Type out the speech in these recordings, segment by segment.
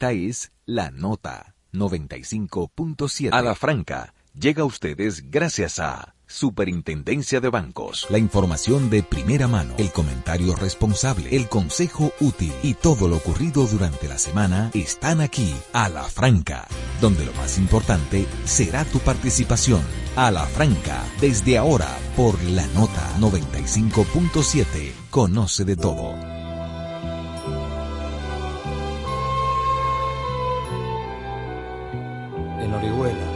Esta es La Nota 95.7. A la Franca llega a ustedes gracias a Superintendencia de Bancos. La información de primera mano, el comentario responsable, el consejo útil y todo lo ocurrido durante la semana están aquí a la franca, donde lo más importante será tu participación. A la franca, desde ahora por la nota 95.7. Conoce de todo. En Orihuela,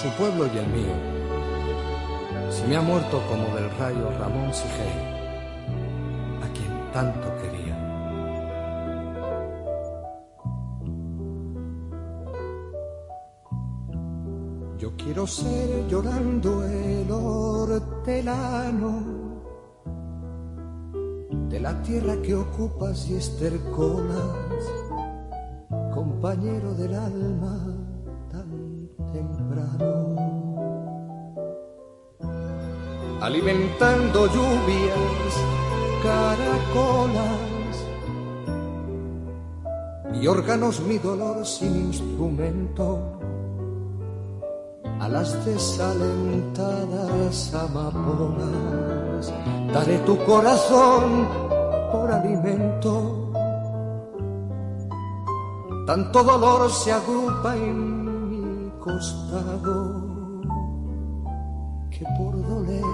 su pueblo y el mío. Si me ha muerto como del rayo Ramón Sigey, a quien tanto quería. Yo quiero ser llorando el hortelano de la tierra que ocupas y estercolas, compañero del alma tan temprano alimentando lluvias, caracolas, mi órganos, mi dolor sin instrumento, a las desalentadas amapolas, daré tu corazón por alimento. Tanto dolor se agrupa en mi costado que por doler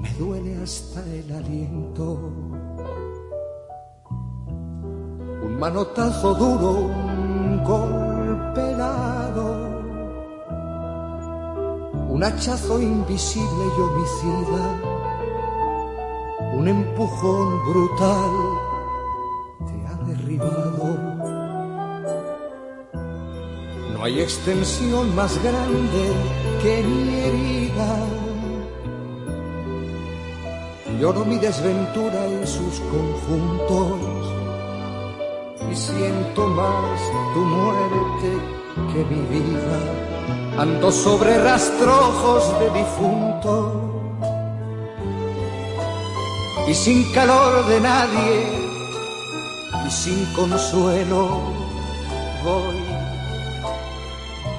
me duele hasta el aliento. Un manotazo duro, un golpe helado, un hachazo invisible y homicida, un empujón brutal te ha derribado. No hay extensión más grande que mi herida Lloro mi desventura en sus conjuntos y siento más tu muerte que mi vida. Ando sobre rastrojos de difunto y sin calor de nadie y sin consuelo voy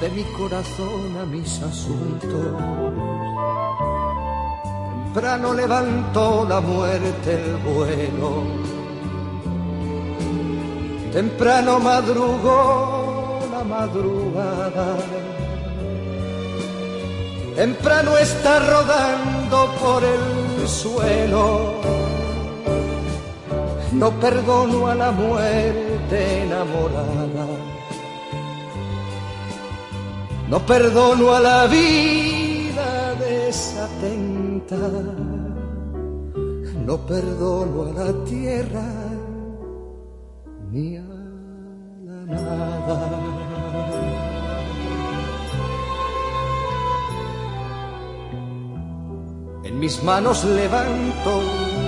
de mi corazón a mis asuntos. Temprano levantó la muerte el vuelo, temprano madrugó la madrugada, temprano está rodando por el suelo. No perdono a la muerte enamorada, no perdono a la vida desatenta. No perdono a la tierra ni a la nada. En mis manos levanto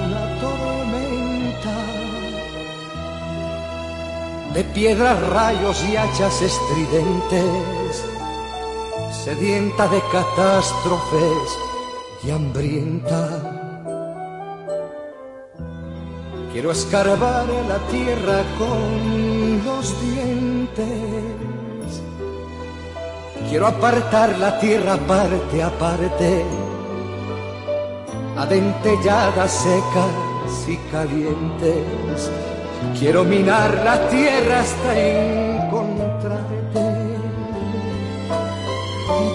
una tormenta. De piedras, rayos y hachas estridentes, sedienta de catástrofes y hambrienta. Quiero escarbar la tierra con los dientes. Quiero apartar la tierra parte a parte, adentelladas, secas y calientes. Quiero minar la tierra hasta encontrarte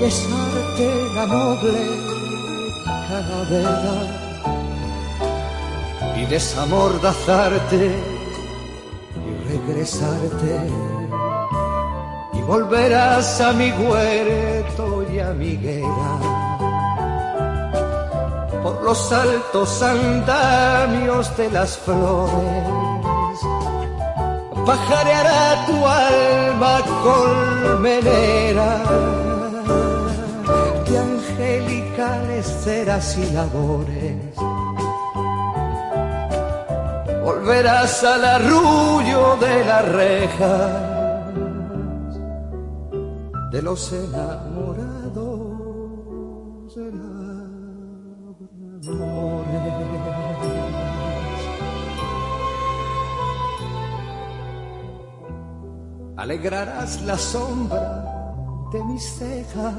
besarte la noble calavera y desamordazarte y regresarte y volverás a mi huerto y a mi guerra. Por los altos andamios de las flores pajareará tu alma colmenera ceras y labores. Volverás al arrullo de las rejas de los enamorados alegrarás la sombra de mis cejas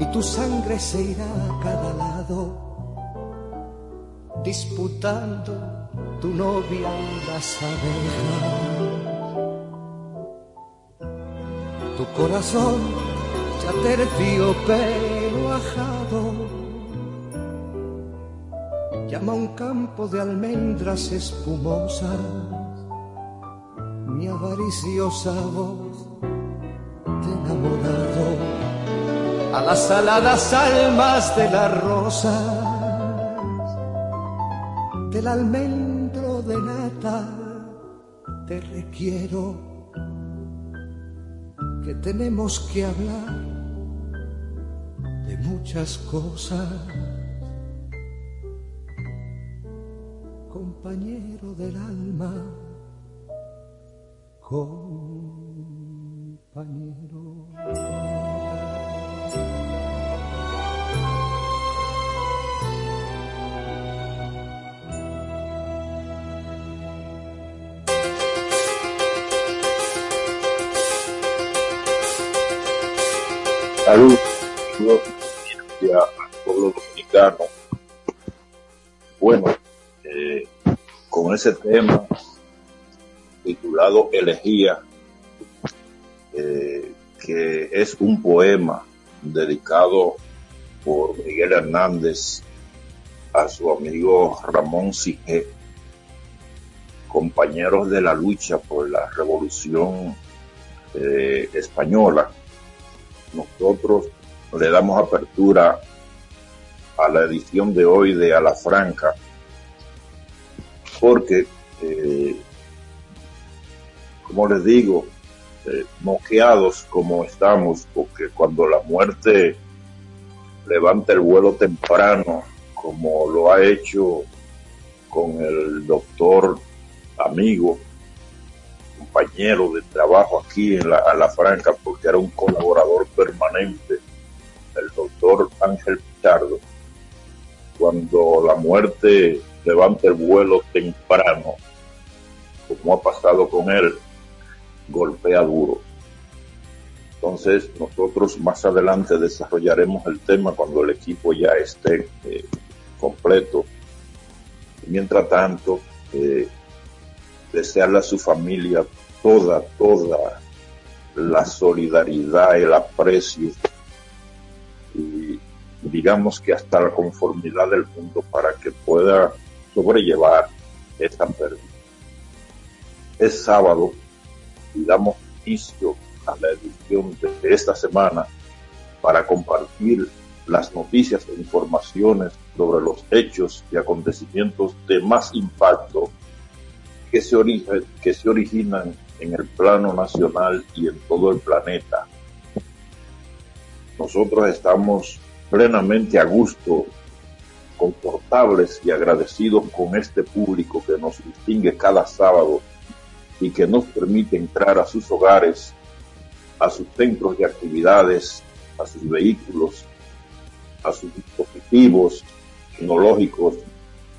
y tu sangre se irá a cada lado disputando tu novia las abejas. Tu corazón ya pero ajado llama un campo de almendras espumosas mi avariciosa voz de enamorado a las saladas almas de las rosas del almendro de nata te requiero que tenemos que hablar de muchas cosas. Compañero del alma compañero Salud, al pueblo dominicano. Bueno, eh, con ese tema titulado Elegía, eh, que es un poema dedicado por Miguel Hernández a su amigo Ramón Sige, compañeros de la lucha por la revolución eh, española nosotros le damos apertura a la edición de hoy de A Franca, porque, eh, como les digo, eh, moqueados como estamos, porque cuando la muerte levanta el vuelo temprano, como lo ha hecho con el doctor amigo compañero de trabajo aquí en la, a Franca porque era un colaborador permanente, el doctor Ángel Pichardo, cuando la muerte levanta el vuelo temprano, como ha pasado con él, golpea duro. Entonces nosotros más adelante desarrollaremos el tema cuando el equipo ya esté eh, completo. mientras tanto, eh, desearle a su familia toda, toda la solidaridad, el aprecio y digamos que hasta la conformidad del mundo para que pueda sobrellevar esta pérdida. Es sábado y damos inicio a la edición de esta semana para compartir las noticias e informaciones sobre los hechos y acontecimientos de más impacto que se, que se originan en el plano nacional y en todo el planeta. Nosotros estamos plenamente a gusto, confortables y agradecidos con este público que nos distingue cada sábado y que nos permite entrar a sus hogares, a sus centros de actividades, a sus vehículos, a sus dispositivos tecnológicos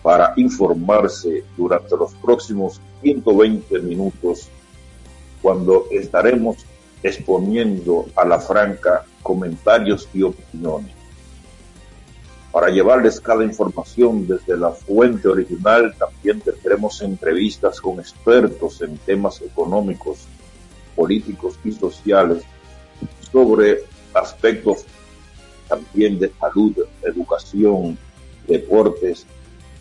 para informarse durante los próximos 120 minutos cuando estaremos exponiendo a la franca comentarios y opiniones. Para llevarles cada información desde la fuente original, también tendremos entrevistas con expertos en temas económicos, políticos y sociales sobre aspectos también de salud, educación, deportes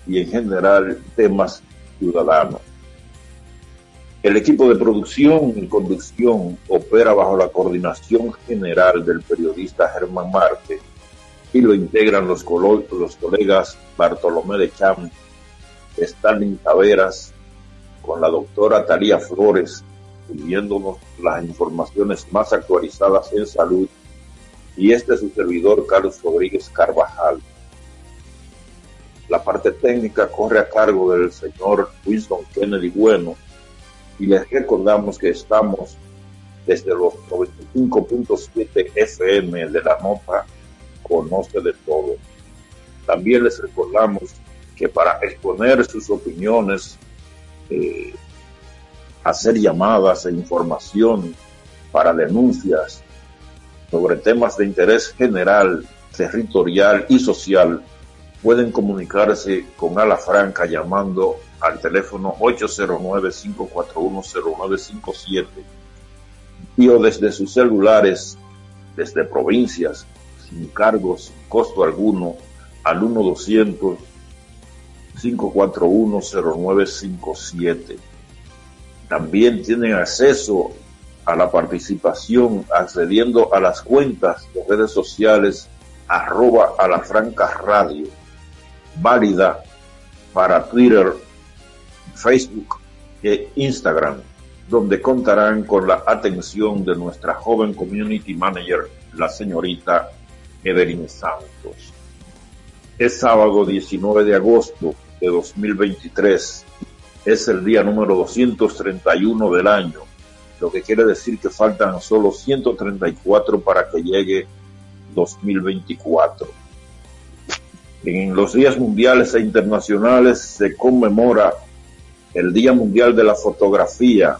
y en general temas ciudadanos. El equipo de producción y conducción opera bajo la coordinación general del periodista Germán Marte y lo integran los, los colegas Bartolomé de Cham, Stalin Taveras, con la doctora Talía Flores, pidiéndonos las informaciones más actualizadas en salud, y este es su servidor Carlos Rodríguez Carvajal. La parte técnica corre a cargo del señor Winston Kennedy Bueno y les recordamos que estamos desde los 95.7 FM de la nota Conoce de Todo. También les recordamos que para exponer sus opiniones, eh, hacer llamadas e información para denuncias sobre temas de interés general, territorial y social, pueden comunicarse con Ala Franca llamando al teléfono 809-541-0957 y o desde sus celulares, desde provincias, sin cargos, costo alguno, al 1-200-541-0957. También tienen acceso a la participación accediendo a las cuentas de redes sociales arroba a franca radio, válida para Twitter, Facebook e Instagram, donde contarán con la atención de nuestra joven community manager, la señorita Evelyn Santos. Es sábado 19 de agosto de 2023. Es el día número 231 del año, lo que quiere decir que faltan solo 134 para que llegue 2024. En los días mundiales e internacionales se conmemora el Día Mundial de la Fotografía,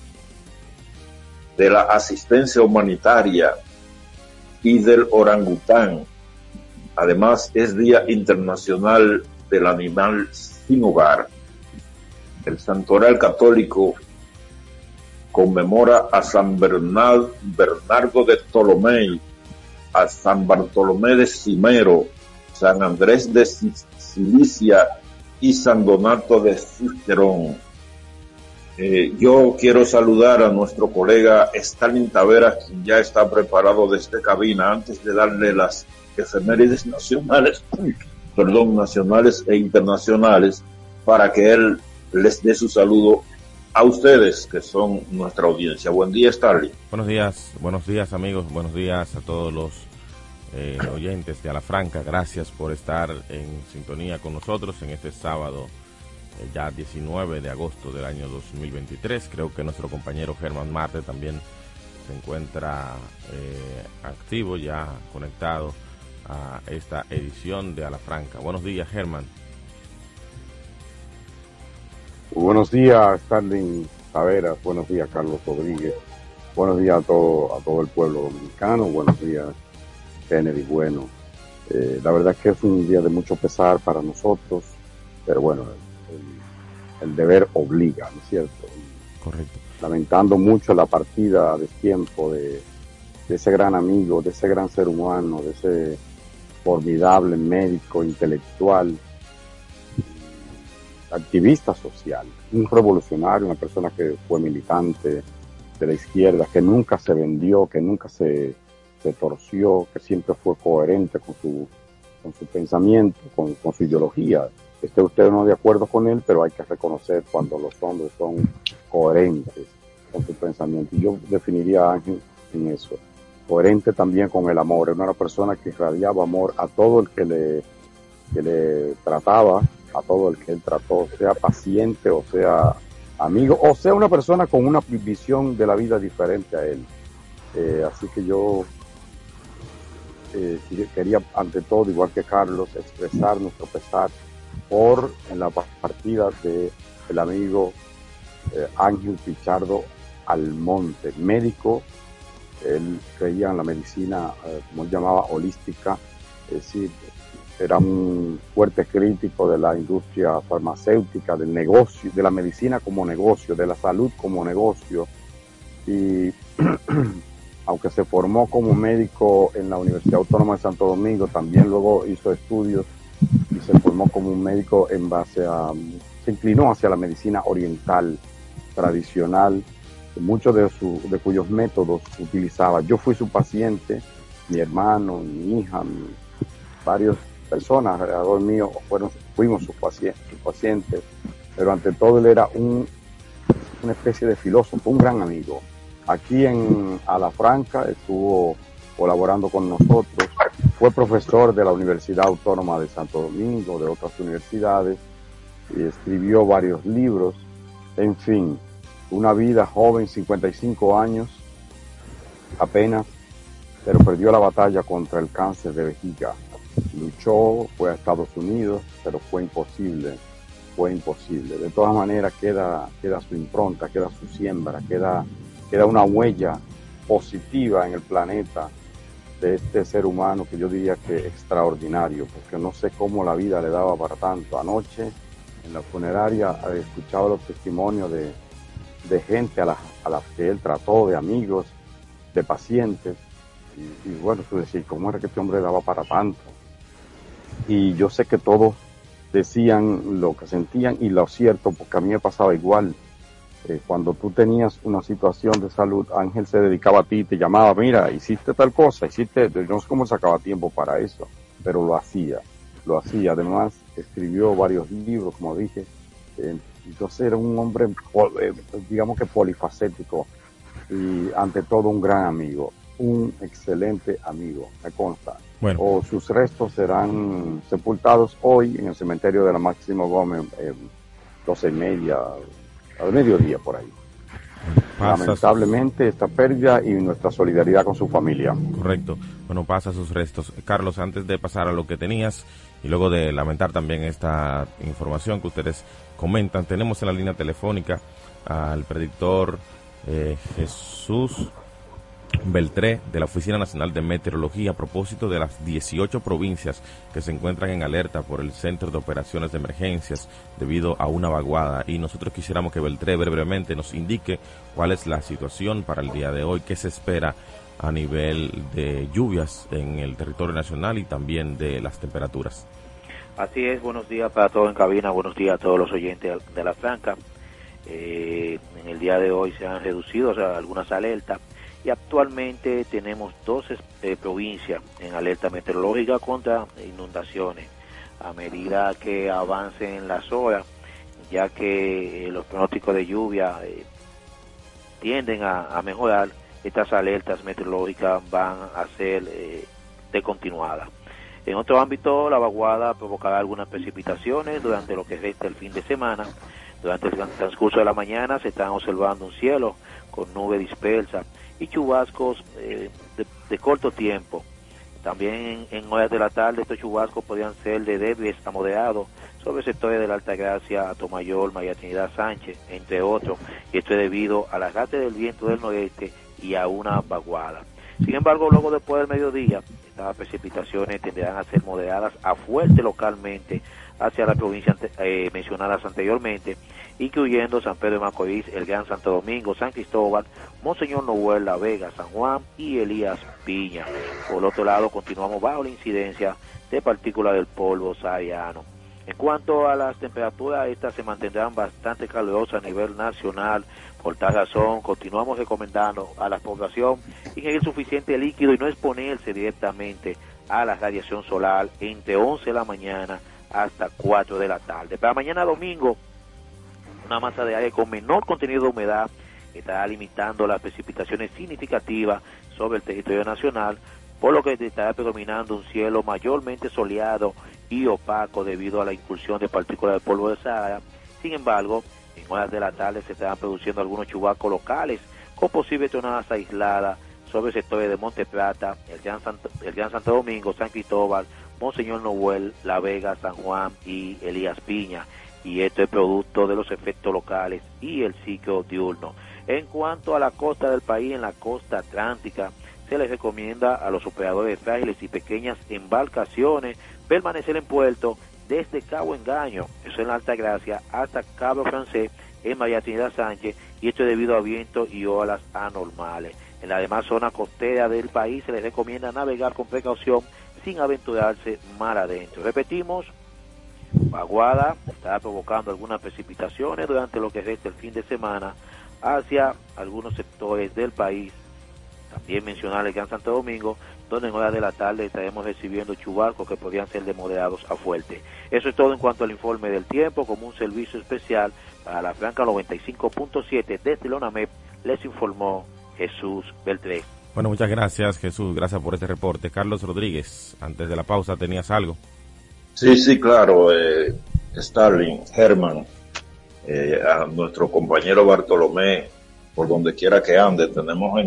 de la Asistencia Humanitaria y del Orangután. Además, es Día Internacional del Animal sin Hogar. El Santoral Católico conmemora a San Bernardo, Bernardo de Ptolomei, a San Bartolomé de Cimero, San Andrés de Cilicia y San Donato de Cisterón. Eh, yo quiero saludar a nuestro colega Stalin Taveras, quien ya está preparado desde cabina, antes de darle las efemérides nacionales, perdón, nacionales e internacionales, para que él les dé su saludo a ustedes que son nuestra audiencia. Buen día, Starling. Buenos días, buenos días amigos, buenos días a todos los eh, oyentes de A la Franca. Gracias por estar en sintonía con nosotros en este sábado, eh, ya 19 de agosto del año 2023. Creo que nuestro compañero Germán Mate también se encuentra eh, activo, ya conectado a esta edición de A la Franca. Buenos días, Germán. Buenos días, Starling Taveras. Buenos días, Carlos Rodríguez. Buenos días a todo, a todo el pueblo dominicano. Buenos días, Kennedy. Bueno, eh, la verdad es que es un día de mucho pesar para nosotros, pero bueno, el, deber obliga, ¿no es cierto? Correcto. Lamentando mucho la partida de tiempo de, de ese gran amigo, de ese gran ser humano, de ese formidable médico intelectual activista social, un revolucionario, una persona que fue militante de la izquierda, que nunca se vendió, que nunca se, se torció, que siempre fue coherente con su, con su pensamiento, con, su ideología. Esté usted no de acuerdo con él, pero hay que reconocer cuando los hombres son coherentes con su pensamiento. Y yo definiría a Ángel en eso. Coherente también con el amor. Era una persona que irradiaba amor a todo el que le, que le trataba, a todo el que él trató, sea paciente o sea amigo, o sea una persona con una visión de la vida diferente a él. Eh, así que yo eh, quería, ante todo, igual que Carlos, expresar nuestro pesar por en la partida de el amigo eh, Ángel Pichardo Almonte, médico. Él creía en la medicina, como él llamaba, holística, es decir, era un fuerte crítico de la industria farmacéutica, del negocio, de la medicina como negocio, de la salud como negocio. Y aunque se formó como médico en la Universidad Autónoma de Santo Domingo, también luego hizo estudios y se formó como un médico en base a, se inclinó hacia la medicina oriental tradicional, muchos de, su, de cuyos métodos utilizaba. Yo fui su paciente, mi hermano, mi hija, varios personas alrededor mío fueron, fuimos sus pacientes, pero ante todo él era un, una especie de filósofo, un gran amigo. Aquí en Alafranca estuvo colaborando con nosotros, fue profesor de la Universidad Autónoma de Santo Domingo, de otras universidades, y escribió varios libros, en fin, una vida joven, 55 años, apenas, pero perdió la batalla contra el cáncer de vejiga luchó, fue a Estados Unidos, pero fue imposible fue imposible. De todas maneras queda, queda su impronta, queda su siembra, queda, queda una huella positiva en el planeta de este ser humano que yo diría que extraordinario, porque no sé cómo la vida le daba para tanto. Anoche en la funeraria he escuchado los testimonios de, gente a las a la que él trató, de amigos, de pacientes, y, bueno, tú decís, ¿cómo era que este hombre daba para tanto? Y yo sé que todos decían lo que sentían y lo cierto, porque a mí me pasaba igual. Eh, cuando tú tenías una situación de salud, Ángel se dedicaba a ti, te llamaba, mira, hiciste tal cosa, hiciste, no sé cómo sacaba tiempo para eso, pero lo hacía, lo hacía. Además, escribió varios libros, como dije. Eh, entonces era un hombre, eh, digamos que polifacético y ante todo un gran amigo, un excelente amigo, me consta. Bueno. O sus restos serán sepultados hoy en el cementerio de la Máximo Gómez, eh, doce y media, al mediodía por ahí. Lamentablemente esta pérdida y nuestra solidaridad con su familia. Correcto. Bueno, pasa sus restos. Carlos, antes de pasar a lo que tenías y luego de lamentar también esta información que ustedes comentan, tenemos en la línea telefónica al predictor eh, Jesús Beltré de la Oficina Nacional de Meteorología a propósito de las 18 provincias que se encuentran en alerta por el Centro de Operaciones de Emergencias debido a una vaguada y nosotros quisiéramos que Beltré brevemente nos indique cuál es la situación para el día de hoy, qué se espera a nivel de lluvias en el territorio nacional y también de las temperaturas. Así es, buenos días para todos en cabina, buenos días a todos los oyentes de la Franca. Eh, en el día de hoy se han reducido algunas alertas y actualmente tenemos 12 eh, provincias en alerta meteorológica contra inundaciones. A medida que avancen las horas, ya que eh, los pronósticos de lluvia eh, tienden a, mejorar, estas alertas meteorológicas van a ser de continuada. En otro ámbito, la vaguada provocará algunas precipitaciones durante lo que resta el fin de semana. Durante el transcurso de la mañana se están observando un cielo con nube dispersa y chubascos eh, de, corto tiempo. También en, horas de la tarde estos chubascos podrían ser de débiles a moderados sobre sectores de la Alta Gracia, Tomayor, María Trinidad Sánchez, entre otros, y esto es debido al arrastre del viento del noreste y a una vaguada. Sin embargo, luego después del mediodía, estas precipitaciones tenderán a ser moderadas a fuerte localmente hacia las provincias eh, mencionadas anteriormente incluyendo San Pedro de Macorís, el Gran Santo Domingo, San Cristóbal, Monseñor Noel, La Vega, San Juan y Elías Piña. Por otro lado, continuamos bajo la incidencia de partículas del polvo sahariano. En cuanto a las temperaturas, estas se mantendrán bastante calurosas a nivel nacional. Por tal razón, continuamos recomendando a la población ingerir suficiente líquido y no exponerse directamente a la radiación solar entre 11 de la mañana hasta 4 de la tarde. Para mañana domingo, una masa de aire con menor contenido de humedad estará limitando las precipitaciones significativas sobre el territorio nacional, por lo que estará predominando un cielo mayormente soleado y opaco debido a la incursión de partículas de polvo de Sahara. Sin embargo, en horas de la tarde se estarán produciendo algunos chubascos locales con posibles tonadas aisladas sobre sectores de Monte Plata, el Gran, Santo, el Gran Santo Domingo, San Cristóbal, Monseñor Noel, La Vega, San Juan y Elías Piña y esto es producto de los efectos locales y el ciclo diurno. En cuanto a la costa del país, en la costa atlántica, se les recomienda a los operadores frágiles y pequeñas embarcaciones permanecer en puerto desde Cabo Engaño, eso en la Alta Gracia, hasta Cabo Francés en María Trinidad Sánchez, y esto debido a viento y olas anormales. En la demás zona costera del país se les recomienda navegar con precaución sin aventurarse mar adentro. Repetimos, vaguada está provocando algunas precipitaciones durante lo que resta el fin de semana hacia algunos sectores del país. También mencionar el Gran Santo Domingo, donde en horas de la tarde estaremos recibiendo chubascos que podrían ser de moderados a fuertes. Eso es todo en cuanto al informe del tiempo, como un servicio especial para la Franca 95.7 desde Lonamep, les informó Jesús Beltré. Bueno, muchas gracias Jesús, gracias por este reporte. Carlos Rodríguez, antes de la pausa tenías algo. Sí, sí, claro. Eh, Starling, Herman, eh, a nuestro compañero Bartolomé, por donde quiera que ande, tenemos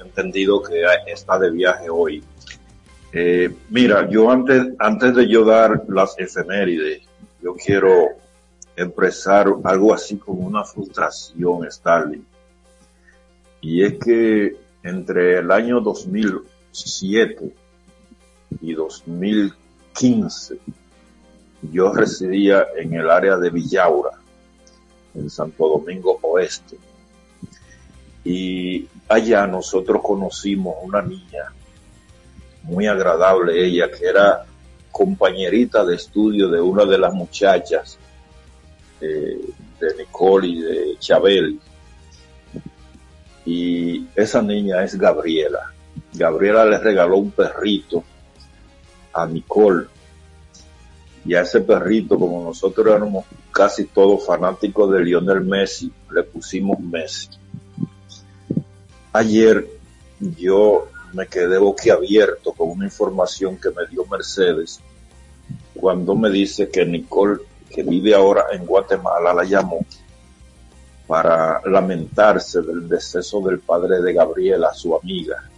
entendido que está de viaje hoy. Eh, mira, yo antes, antes de yo dar las efemérides, yo quiero expresar algo así como una frustración, Stalin. Y es que entre el año 2007 y 2015 yo residía en el área de Villaura, en Santo Domingo Oeste. Y allá nosotros conocimos una niña muy agradable, ella que era compañerita de estudio de una de las muchachas eh, de Nicole y de Chabel. Y esa niña es Gabriela. Gabriela le regaló un perrito a Nicole. Y a ese perrito, como nosotros éramos casi todos fanáticos de Lionel Messi, le pusimos Messi. Ayer yo me quedé boquiabierto con una información que me dio Mercedes cuando me dice que Nicole, que vive ahora en Guatemala, la llamó para lamentarse del deceso del padre de Gabriela, su amiga.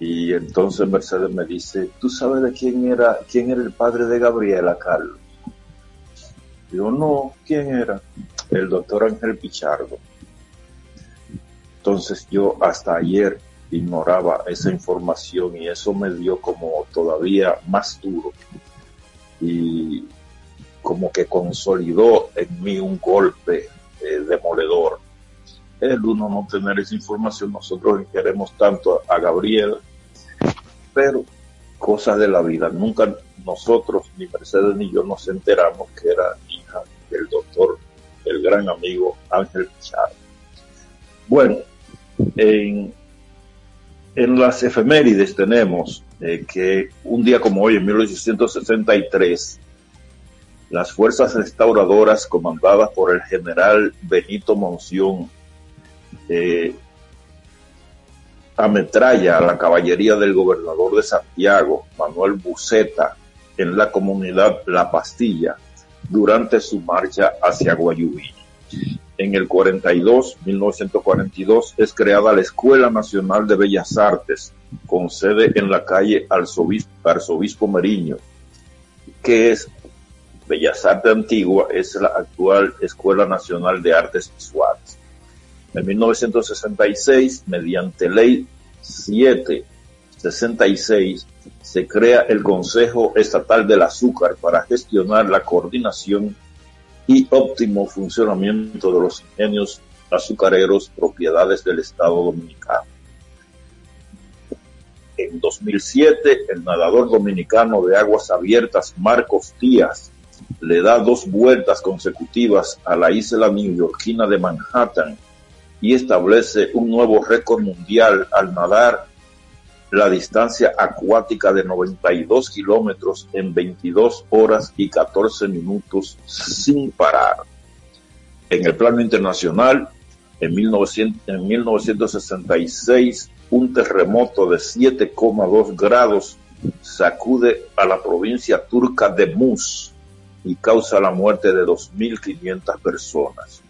Y entonces Mercedes me dice, ¿tú sabes de quién era, quién era el padre de Gabriela, Carlos? Yo no, ¿quién era? El doctor Ángel Pichardo. Entonces yo hasta ayer ignoraba esa información y eso me dio como todavía más duro y como que consolidó en mí un golpe eh, demoledor. El uno no tener esa información, nosotros queremos tanto a Gabriel, pero cosas de la vida. Nunca nosotros, ni Mercedes ni yo, nos enteramos que era hija del doctor, el gran amigo Ángel Pizarro. Bueno, en en las efemérides tenemos eh, que un día como hoy, en 1863, las fuerzas restauradoras comandadas por el general Benito Monción eh, ametralla a la caballería del gobernador de Santiago, Manuel Buceta, en la comunidad La Pastilla durante su marcha hacia Guayubí en el 42, 1942, es creada la Escuela Nacional de Bellas Artes, con sede en la calle Arzobispo, Arzobispo Meriño, que es Bellas Artes Antigua, es la actual Escuela Nacional de Artes Visuales. En 1966, mediante ley 766, se crea el Consejo Estatal del Azúcar para gestionar la coordinación y óptimo funcionamiento de los ingenios azucareros propiedades del Estado Dominicano. En 2007, el nadador dominicano de aguas abiertas Marcos Díaz le da dos vueltas consecutivas a la isla neoyorquina de Manhattan y establece un nuevo récord mundial al nadar la distancia acuática de 92 kilómetros en 22 horas y 14 minutos sin parar. En el plano internacional, en, 1966, un terremoto de 7,2 grados sacude a la provincia turca de Mus y causa la muerte de 2.500 personas.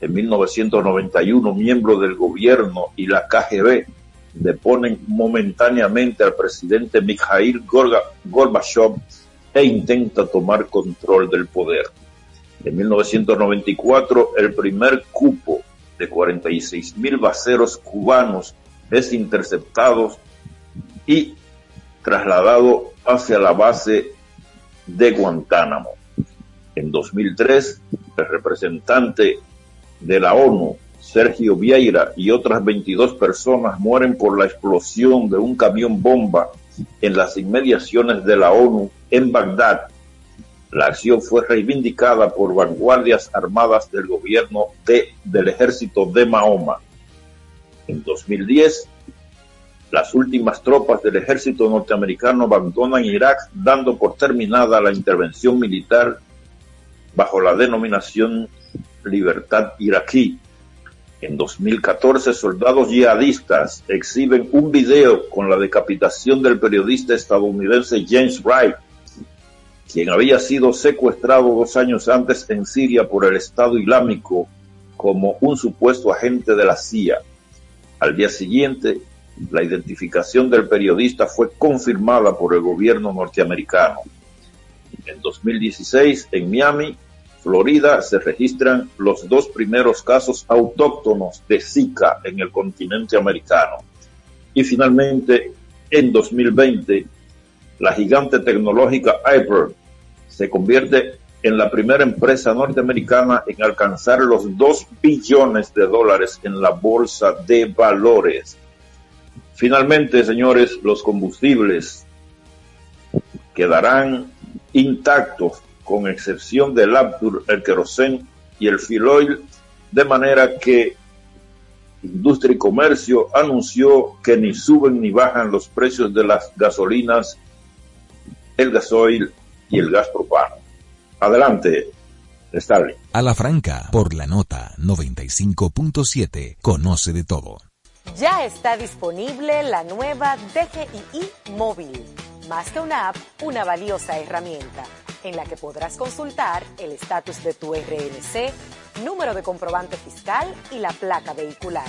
En 1991, miembro del gobierno y la KGB deponen momentáneamente al presidente Mikhail Gorbachev e intenta tomar control del poder. En 1994, el primer cupo de 46 mil baseros cubanos es interceptado y trasladado hacia la base de Guantánamo. En 2003, el representante de la ONU Sergio Vieira y otras 22 personas mueren por la explosión de un camión bomba en las inmediaciones de la ONU en Bagdad. La acción fue reivindicada por vanguardias armadas del gobierno de, del ejército de Mahoma. En 2010, las últimas tropas del ejército norteamericano abandonan Irak dando por terminada la intervención militar bajo la denominación Libertad Iraquí en 2014, soldados yihadistas exhiben un video con la decapitación del periodista estadounidense James Wright, quien había sido secuestrado dos años antes en Siria por el Estado Islámico como un supuesto agente de la CIA. Al día siguiente, la identificación del periodista fue confirmada por el gobierno norteamericano. En 2016, en Miami, Florida, se registran los dos primeros casos autóctonos de Zika en el continente americano. Y finalmente, en 2020, la gigante tecnológica Hyper se convierte en la primera empresa norteamericana en alcanzar los 2 billones de dólares en la bolsa de valores. Finalmente, señores, los combustibles quedarán intactos con excepción del Abdur, el querosén y el filoil, de manera que Industria y Comercio anunció que ni suben ni bajan los precios de las gasolinas, el gasoil y el gas propano. Adelante, Starling. A la franca, por la nota 95.7, conoce de todo. Ya está disponible la nueva DGII móvil. Más que una app, una valiosa herramienta en la que podrás consultar el estatus de tu RNC, número de comprobante fiscal y la placa vehicular.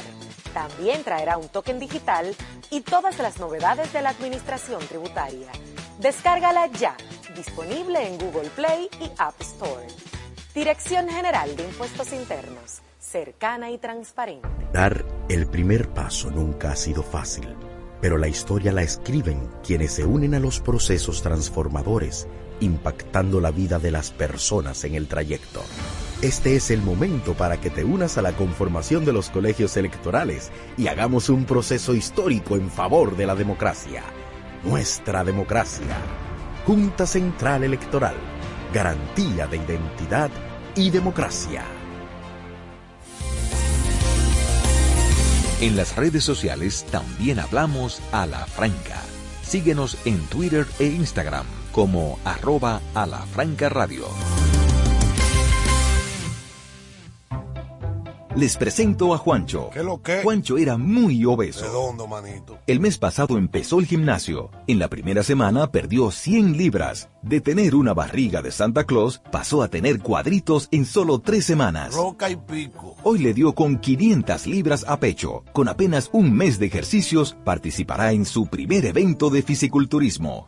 También traerá un token digital y todas las novedades de la administración tributaria. Descárgala ya, disponible en Google Play y App Store. Dirección General de Impuestos Internos, cercana y transparente. Dar el primer paso nunca ha sido fácil, pero la historia la escriben quienes se unen a los procesos transformadores impactando la vida de las personas en el trayecto. Este es el momento para que te unas a la conformación de los colegios electorales y hagamos un proceso histórico en favor de la democracia. Nuestra democracia. Junta Central Electoral. Garantía de identidad y democracia. En las redes sociales también hablamos a la franca. Síguenos en Twitter e Instagram como arroba a la franca radio. Les presento a Juancho. ¿Qué lo que? Juancho era muy obeso. Redondo, manito. El mes pasado empezó el gimnasio. En la primera semana perdió 100 libras. De tener una barriga de Santa Claus, pasó a tener cuadritos en solo tres semanas. Roca y pico. Hoy le dio con 500 libras a pecho. Con apenas un mes de ejercicios, participará en su primer evento de fisiculturismo.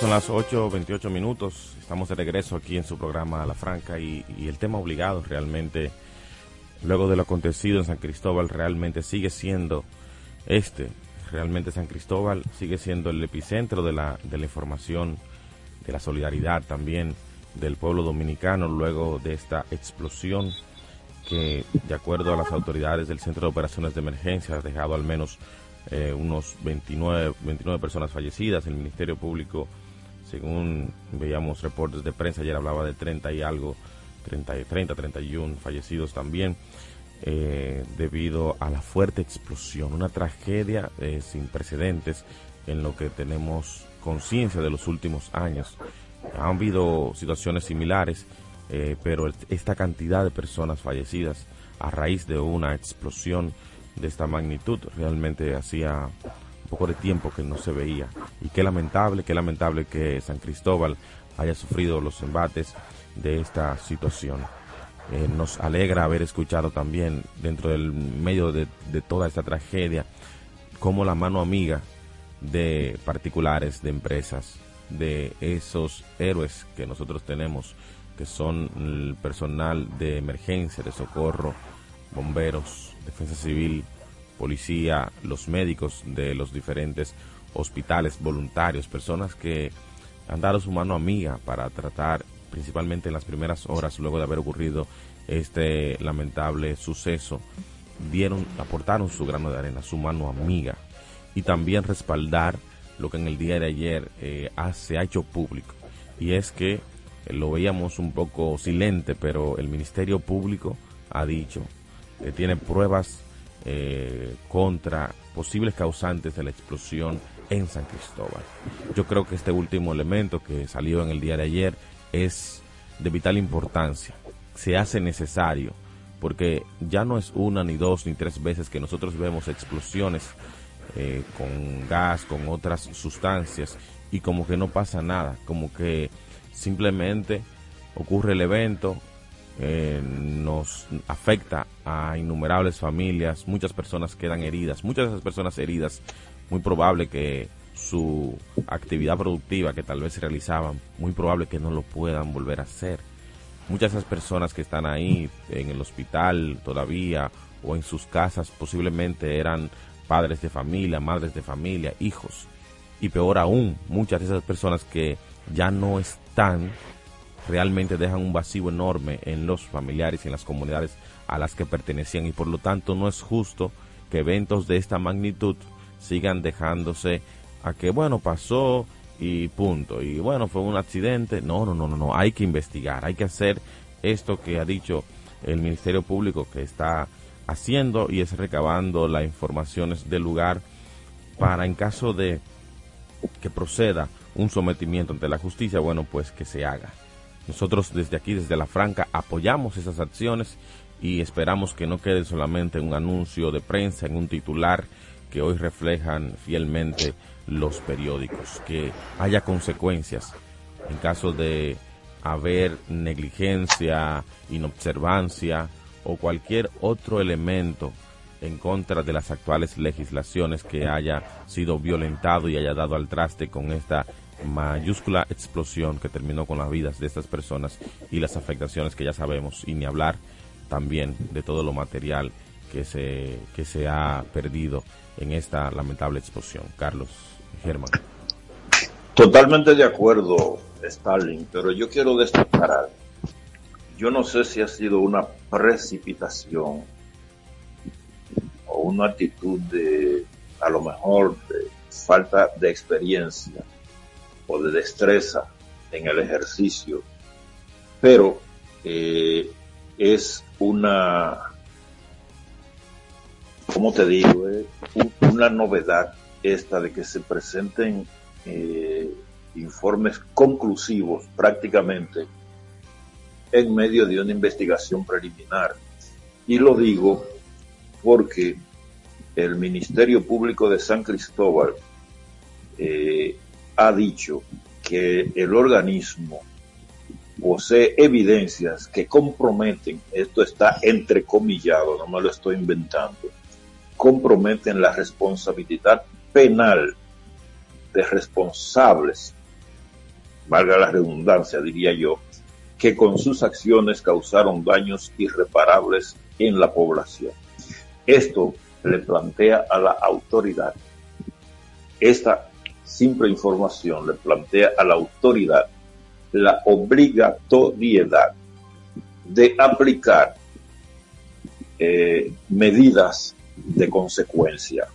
Son las 8.28 minutos, estamos de regreso aquí en su programa La Franca y, el tema obligado realmente, luego de lo acontecido en San Cristóbal, realmente sigue siendo este, realmente San Cristóbal sigue siendo el epicentro de la, de la información, de la solidaridad también del pueblo dominicano luego de esta explosión que, de acuerdo a las autoridades del Centro de Operaciones de Emergencia, ha dejado al menos eh, unos 29, 29 personas fallecidas. El Ministerio Público según veíamos reportes de prensa, ayer hablaba de 30 y algo, 30, 30 31 fallecidos también, eh, debido a la fuerte explosión, una tragedia eh, sin precedentes en lo que tenemos conciencia de los últimos años. Han habido situaciones similares, eh, pero esta cantidad de personas fallecidas a raíz de una explosión de esta magnitud realmente hacía poco de tiempo que no se veía. Y qué lamentable, qué lamentable que San Cristóbal haya sufrido los embates de esta situación. Eh, nos alegra haber escuchado también dentro del medio de, de toda esta tragedia como la mano amiga de particulares, de empresas, de esos héroes que nosotros tenemos, que son el personal de emergencia, de socorro, bomberos, defensa civil, policía, los médicos de los diferentes hospitales, voluntarios, personas que han dado su mano amiga para tratar, principalmente en las primeras horas luego de haber ocurrido este lamentable suceso, dieron, aportaron su grano de arena, su mano amiga y también respaldar lo que en el día de ayer eh, se ha hecho público. Y es que eh, lo veíamos un poco silente, pero el Ministerio Público ha dicho que tiene pruebas eh, contra posibles causantes de la explosión en San Cristóbal. Yo creo que este último elemento que salió en el día de ayer es de vital importancia. Se hace necesario, porque ya no es una, ni dos, ni tres veces que nosotros vemos explosiones eh, con gas, con otras sustancias, y como que no pasa nada, como que simplemente ocurre el evento, eh, nos afecta a innumerables familias, muchas personas quedan heridas, muchas de esas personas heridas, muy probable que su actividad productiva que tal vez realizaban, muy probable que no lo puedan volver a hacer. Muchas de esas personas que están ahí en el hospital todavía o en sus casas posiblemente eran padres de familia, madres de familia, hijos. Y peor aún, muchas de esas personas que ya no están realmente dejan un vacío enorme en los familiares y en las comunidades a las que pertenecían y por lo tanto no es justo que eventos de esta magnitud sigan dejándose a que bueno pasó y punto y bueno fue un accidente. No no no no no hay que investigar hay que hacer esto que ha dicho el Ministerio Público que está haciendo y es recabando las informaciones del lugar para en caso de que proceda un sometimiento ante la justicia bueno pues que se haga nosotros desde aquí, desde la Franca, apoyamos esas acciones y esperamos que no quede solamente un anuncio de prensa, en un titular que hoy reflejan fielmente los periódicos, que haya consecuencias en caso de haber negligencia, inobservancia o cualquier otro elemento en contra de las actuales legislaciones que haya sido violentado y haya dado al traste con esta mayúscula explosión que terminó con las vidas de estas personas y las afectaciones que ya sabemos y ni hablar también de todo lo material que se, que se ha perdido en esta lamentable explosión. Carlos Germán. Totalmente de acuerdo, Stalin, pero yo quiero destacar algo. Yo no sé si ha sido una precipitación o una actitud de, a lo mejor, de falta de experiencia de destreza en el ejercicio, pero eh, es una, ¿cómo te digo? Eh, una novedad esta de que se presenten eh, informes conclusivos prácticamente en medio de una investigación preliminar. Y lo digo porque el Ministerio Público de San Cristóbal ha dicho que el organismo posee evidencias que comprometen, esto está entrecomillado, no me lo estoy inventando, comprometen la responsabilidad penal de responsables, valga la redundancia, diría yo, que con sus acciones causaron daños irreparables en la población. Esto le plantea a la autoridad esta simple información le plantea a la autoridad la obligatoriedad de aplicar eh, medidas de consecuencia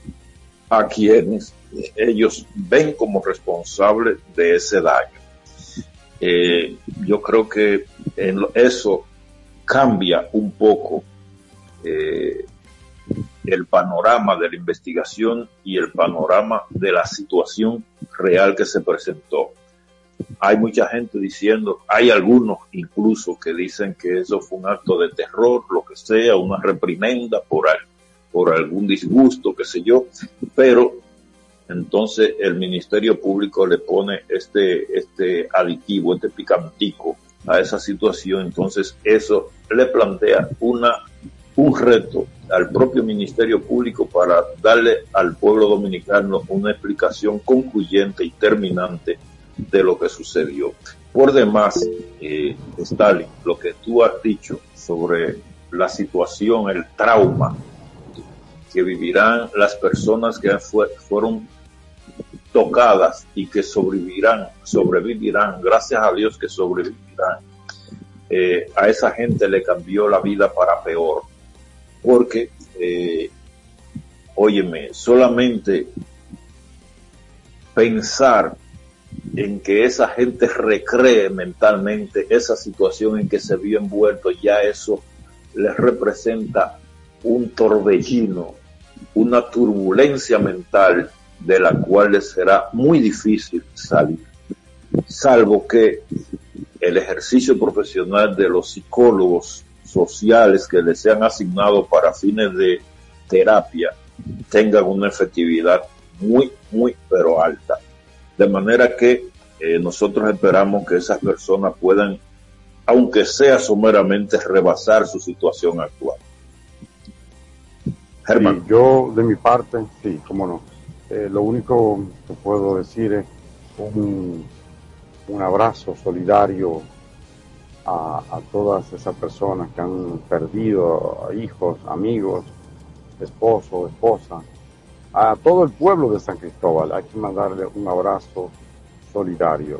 a quienes ellos ven como responsables de ese daño. Eh, yo creo que en eso cambia un poco eh, el panorama de la investigación y el panorama de la situación real que se presentó. Hay mucha gente diciendo, hay algunos incluso que dicen que eso fue un acto de terror, lo que sea, una reprimenda por, por algún disgusto, qué sé yo, pero entonces el Ministerio Público le pone este, este aditivo, este picantico a esa situación, entonces eso le plantea una un reto al propio Ministerio Público para darle al pueblo dominicano una explicación concluyente y terminante de lo que sucedió. Por demás, eh, Stalin, lo que tú has dicho sobre la situación, el trauma que vivirán las personas que fueron tocadas y que sobrevivirán, sobrevivirán, gracias a Dios que sobrevivirán. Eh, a esa gente le cambió la vida para peor porque, eh, óyeme, solamente pensar en que esa gente recree mentalmente esa situación en que se vio envuelto, ya eso les representa un torbellino, una turbulencia mental de la cual les será muy difícil salir, salvo que el ejercicio profesional de los psicólogos sociales que les sean asignados para fines de terapia tengan una efectividad muy, muy, pero alta. De manera que eh, nosotros esperamos que esas personas puedan, aunque sea someramente, rebasar su situación actual. Germán. yo, de mi parte, sí, cómo no. Eh, lo único que puedo decir es un, un abrazo solidario a, todas esas personas que han perdido hijos, amigos, esposo, esposa, a todo el pueblo de San Cristóbal. Hay que mandarle un abrazo solidario.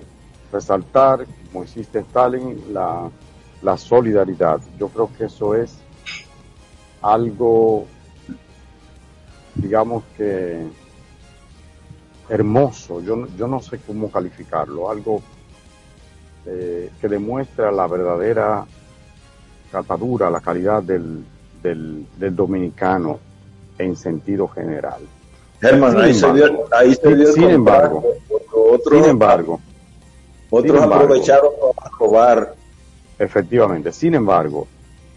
Resaltar, como hiciste Stalin, la, la solidaridad. Yo creo que eso es algo, digamos que hermoso, yo, yo no sé cómo calificarlo, algo eh, que demuestra la verdadera catadura, la calidad del, del, del dominicano en sentido general. Germán, ahí, se dio, ahí se dio sin embargo, otros, sin embargo, otros aprovecharon para robar. Efectivamente, sin embargo,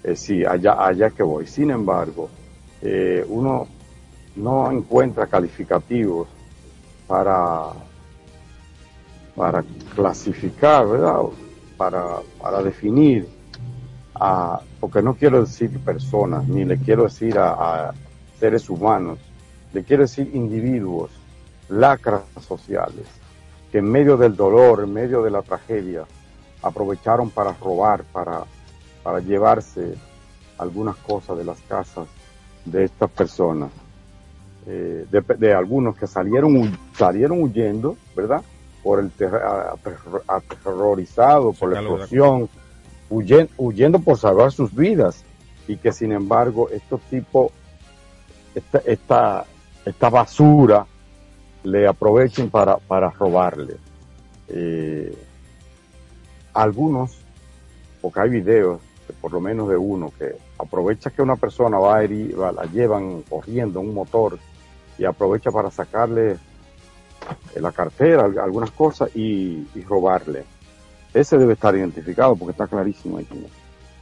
eh, sí, allá, allá que voy. Sin embargo, eh, uno no encuentra calificativos para, para clasificar, ¿verdad? Para, para definir, a, porque no quiero decir personas, ni le quiero decir a, seres humanos, le quiero decir individuos, lacras sociales, que en medio del dolor, en medio de la tragedia, aprovecharon para robar, para, para llevarse algunas cosas de las casas de estas personas, eh, de, algunos que salieron, salieron huyendo, ¿verdad? Por el aterrorizado, por la explosión, huyendo, huyendo por salvar sus vidas, y que sin embargo estos tipos, esta, esta, esta basura le aprovechen para, para robarle. Eh, algunos, porque hay videos, por lo menos de uno, que aprovecha que una persona va a herir, la llevan corriendo un motor y aprovecha para sacarle la cartera, algunas cosas y, robarle. Ese debe estar identificado porque está clarísimo ahí.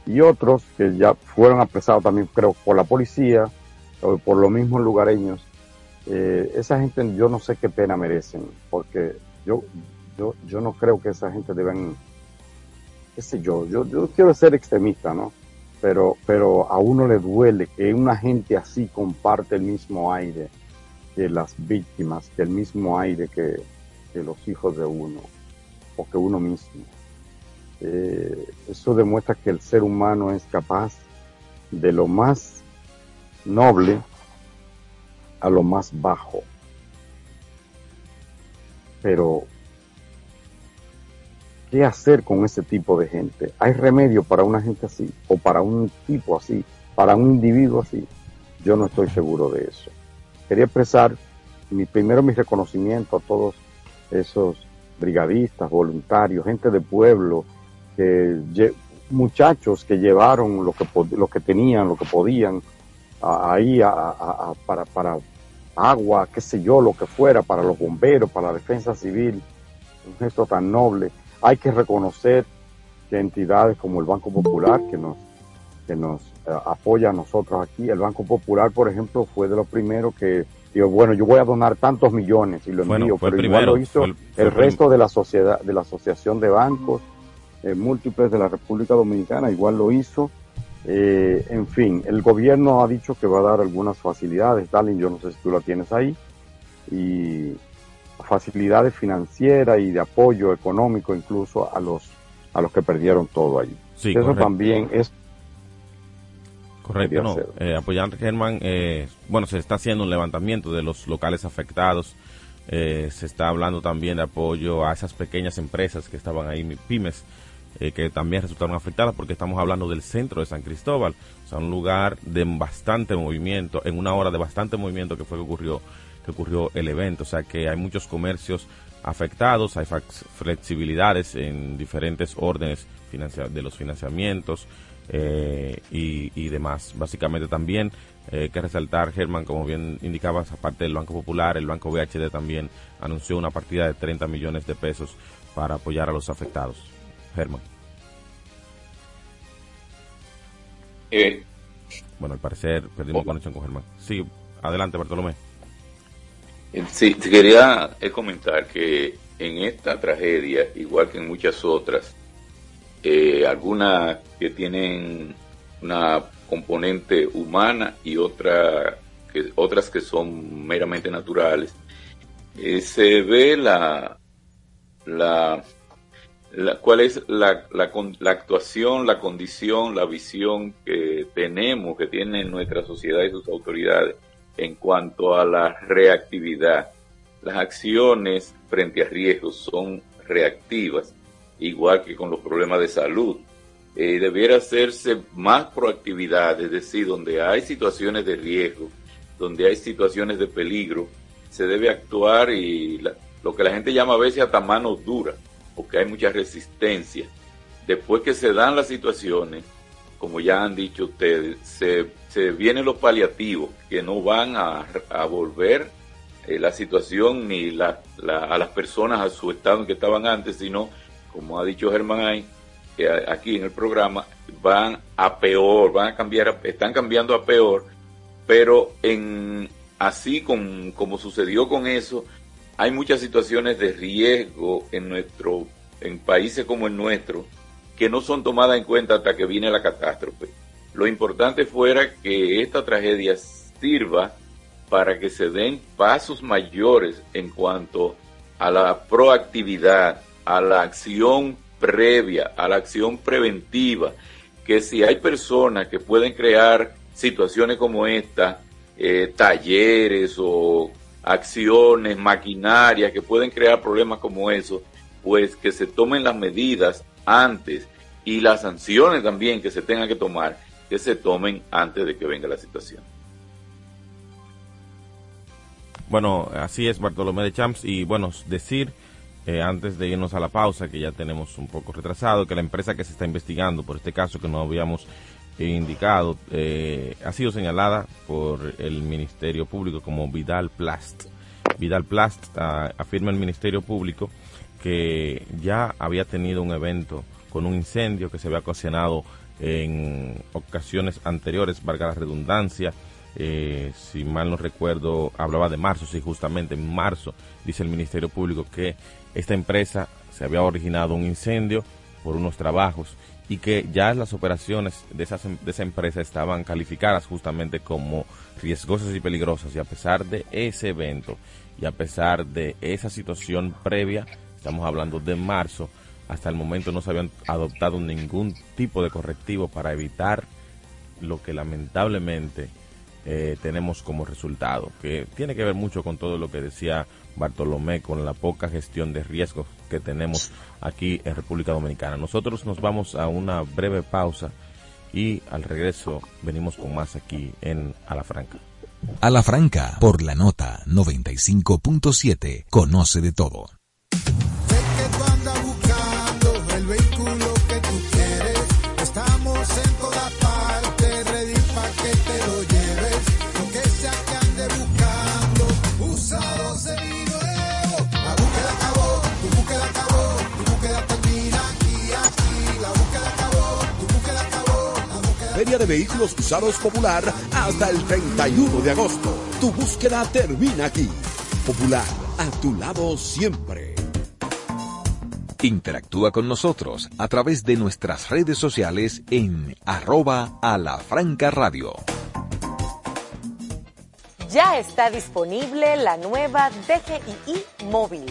Y otros que ya fueron apresados también, creo, por la policía o por los mismos lugareños eh, esa gente yo no sé qué pena merecen, porque yo, yo, yo no creo que esa gente deben, qué sé yo, yo, yo quiero ser extremista, ¿no? Pero, pero a uno le duele que una gente así comparte el mismo aire que las víctimas, que el mismo aire que, los hijos de uno, o que uno mismo. Eh, eso demuestra que el ser humano es capaz de lo más noble a lo más bajo. Pero, ¿qué hacer con ese tipo de gente? ¿Hay remedio para una gente así? ¿O para un tipo así? ¿Para un individuo así? Yo no estoy seguro de eso. Quería expresar mi, primero mi reconocimiento a todos esos brigadistas, voluntarios, gente de pueblo, que, muchachos que llevaron lo que, lo que tenían, lo que podían, ahí a, para, para agua, qué sé yo, lo que fuera, para los bomberos, para la defensa civil, un gesto tan noble. Hay que reconocer que entidades como el Banco Popular, que nos, que nos eh, apoya a nosotros aquí, el Banco Popular, por ejemplo, fue de los primeros que dijo, bueno, yo voy a donar tantos millones y lo envío, pero igual lo hizo el, resto de la sociedad, de la Asociación de Bancos eh, Múltiples de la República Dominicana, igual lo hizo. Eh, en fin, el gobierno ha dicho que va a dar algunas facilidades, Stalin, yo no sé si tú la tienes ahí, y facilidades financieras y de apoyo económico incluso a los a los que perdieron todo ahí. Eso también es Correcto, no. Eh, apoyando Germán, eh, bueno, se está haciendo un levantamiento de los locales afectados. Eh, se está hablando también de apoyo a esas pequeñas empresas que estaban ahí, pymes, eh, que también resultaron afectadas porque estamos hablando del centro de San Cristóbal, o sea, un lugar de bastante movimiento, en una hora de bastante movimiento que fue que ocurrió, que ocurrió el evento, o sea que hay muchos comercios afectados, hay flexibilidades en diferentes órdenes de los financiamientos eh, y, demás. Básicamente también eh, que resaltar, Germán, como bien indicabas, aparte del Banco Popular, el Banco VHD también anunció una partida de 30 millones de pesos para apoyar a los afectados. Germán. Eh, bueno, al parecer perdimos conexión con Germán. Sí, adelante, Bartolomé. Eh, sí, te quería eh, comentar que en esta tragedia, igual que en muchas otras, eh, algunas que tienen una componente humana y otra que, otras que son meramente naturales, se ve la, la, la, cuál es la, la, la, actuación, la condición, la visión que tenemos, que tiene nuestra sociedad y sus autoridades en cuanto a la reactividad. Las acciones frente a riesgos son reactivas, igual que con los problemas de salud. Eh, debiera hacerse más proactividad, es decir, donde hay situaciones de riesgo, donde hay situaciones de peligro, se debe actuar y lo que la gente llama a veces hasta manos duras, porque hay mucha resistencia. Después que se dan las situaciones, como ya han dicho ustedes, se, vienen los paliativos que no van a, volver eh, la situación ni a las personas a su estado en que estaban antes, sino, como ha dicho Germán ahí, aquí en el programa, van a peor, van a cambiar, están cambiando a peor, pero en así con, como sucedió con eso, hay muchas situaciones de riesgo en nuestro, en países como el nuestro, que no son tomadas en cuenta hasta que viene la catástrofe. Lo importante fuera que esta tragedia sirva para que se den pasos mayores en cuanto a la proactividad, a la acción previa, a la acción preventiva, que si hay personas que pueden crear situaciones como esta, eh, talleres o acciones, maquinarias que pueden crear problemas como eso, pues que se tomen las medidas antes y las sanciones también que se tengan que tomar, que se tomen antes de que venga la situación. Bueno, así es Bartolomé de Champs y bueno, decir eh, antes de irnos a la pausa, que ya tenemos un poco retrasado, que la empresa que se está investigando por este caso que no habíamos indicado eh, ha sido señalada por el Ministerio Público como Vidal Plast. Vidal Plast ah, afirma el Ministerio Público que ya había tenido un evento con un incendio que se había ocasionado en ocasiones anteriores, valga la redundancia. Eh, si mal no recuerdo, hablaba de marzo, sí, justamente en marzo, dice el Ministerio Público que esta empresa se había originado un incendio por unos trabajos y que ya las operaciones de, de esa empresa estaban calificadas justamente como riesgosas y peligrosas. Y a pesar de ese evento y a pesar de esa situación previa, estamos hablando de marzo, hasta el momento no se habían adoptado ningún tipo de correctivo para evitar lo que lamentablemente eh, tenemos como resultado, que tiene que ver mucho con todo lo que decía Bartolomé, con la poca gestión de riesgos que tenemos aquí en República Dominicana. Nosotros nos vamos a una breve pausa y al regreso venimos con más aquí en A la Franca. Por la nota 95.7, conoce de todo. Feria de Vehículos Usados Popular hasta el 31 de agosto. Tu búsqueda termina aquí. Popular, a tu lado siempre. Interactúa con nosotros a través de nuestras redes sociales en arroba a la franca radio. Ya está disponible la nueva DGII móvil.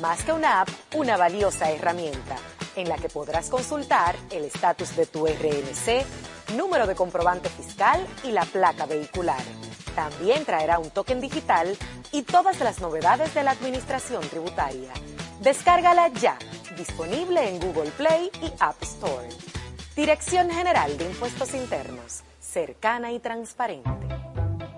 Más que una app, una valiosa herramienta en la que podrás consultar el estatus de tu RNC, número de comprobante fiscal y la placa vehicular. También traerá un token digital y todas las novedades de la administración tributaria. Descárgala ya, disponible en Google Play y App Store. Dirección General de Impuestos Internos, cercana y transparente.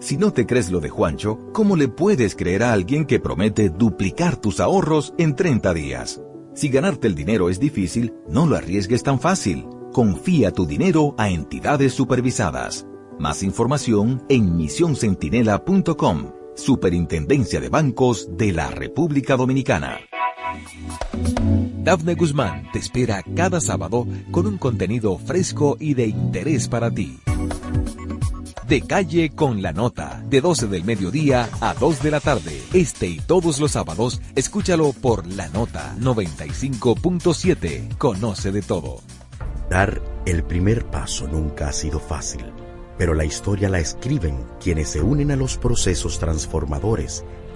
Si no te crees lo de Juancho, ¿cómo le puedes creer a alguien que promete duplicar tus ahorros en 30 días? Si ganarte el dinero es difícil, no lo arriesgues tan fácil. Confía tu dinero a entidades supervisadas. Más información en misioncentinela.com, Superintendencia de Bancos de la República Dominicana. Dafne Guzmán te espera cada sábado con un contenido fresco y de interés para ti. De calle con la nota, de 12 del mediodía a 2 de la tarde. Este y todos los sábados, escúchalo por la nota 95.7. Conoce de todo. Dar el primer paso nunca ha sido fácil, pero la historia la escriben quienes se unen a los procesos transformadores,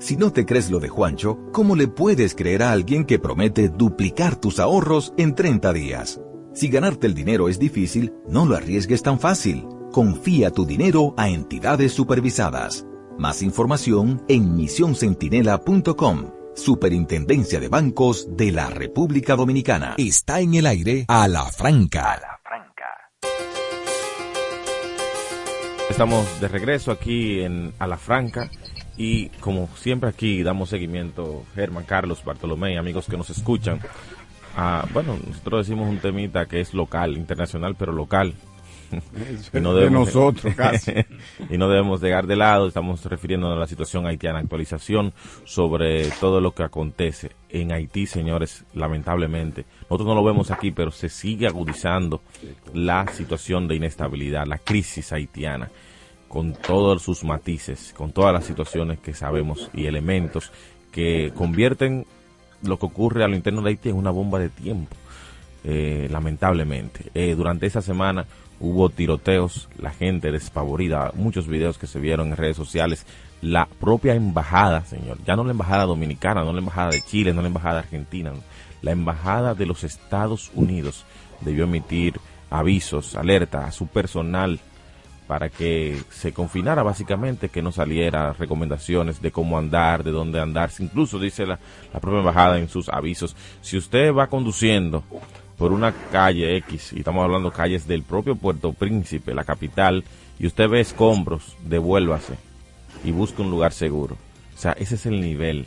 Si no te crees lo de Juancho, ¿cómo le puedes creer a alguien que promete duplicar tus ahorros en 30 días? Si ganarte el dinero es difícil, no lo arriesgues tan fácil. Confía tu dinero a entidades supervisadas. Más información en misioncentinela.com. Superintendencia de Bancos de la República Dominicana. Está en el aire a la franca. A la franca. Estamos de regreso aquí en A la Franca y como siempre aquí damos seguimiento, Germán, Carlos, Bartolomé, amigos que nos escuchan. Ah, bueno, nosotros decimos un temita que es local, internacional, pero local. y no debemos, de nosotros casi. y no debemos dejar de lado, estamos refiriéndonos a la situación haitiana, actualización sobre todo lo que acontece en Haití, señores, lamentablemente. Nosotros no lo vemos aquí, pero se sigue agudizando la situación de inestabilidad, la crisis haitiana con todos sus matices, con todas las situaciones que sabemos y elementos que convierten lo que ocurre a lo interno de Haití en una bomba de tiempo, eh, lamentablemente. Eh, durante esa semana hubo tiroteos, la gente despavorida, muchos videos que se vieron en redes sociales, la propia embajada, señor, ya no la embajada dominicana, no la embajada de Chile, no la embajada argentina, la embajada de los Estados Unidos debió emitir avisos, alerta a su personal para que se confinara básicamente, que no saliera recomendaciones de cómo andar, de dónde andar. Incluso dice la, propia embajada en sus avisos, si usted va conduciendo por una calle X, y estamos hablando calles del propio Puerto Príncipe, la capital, y usted ve escombros, devuélvase y busque un lugar seguro. O sea, ese es el nivel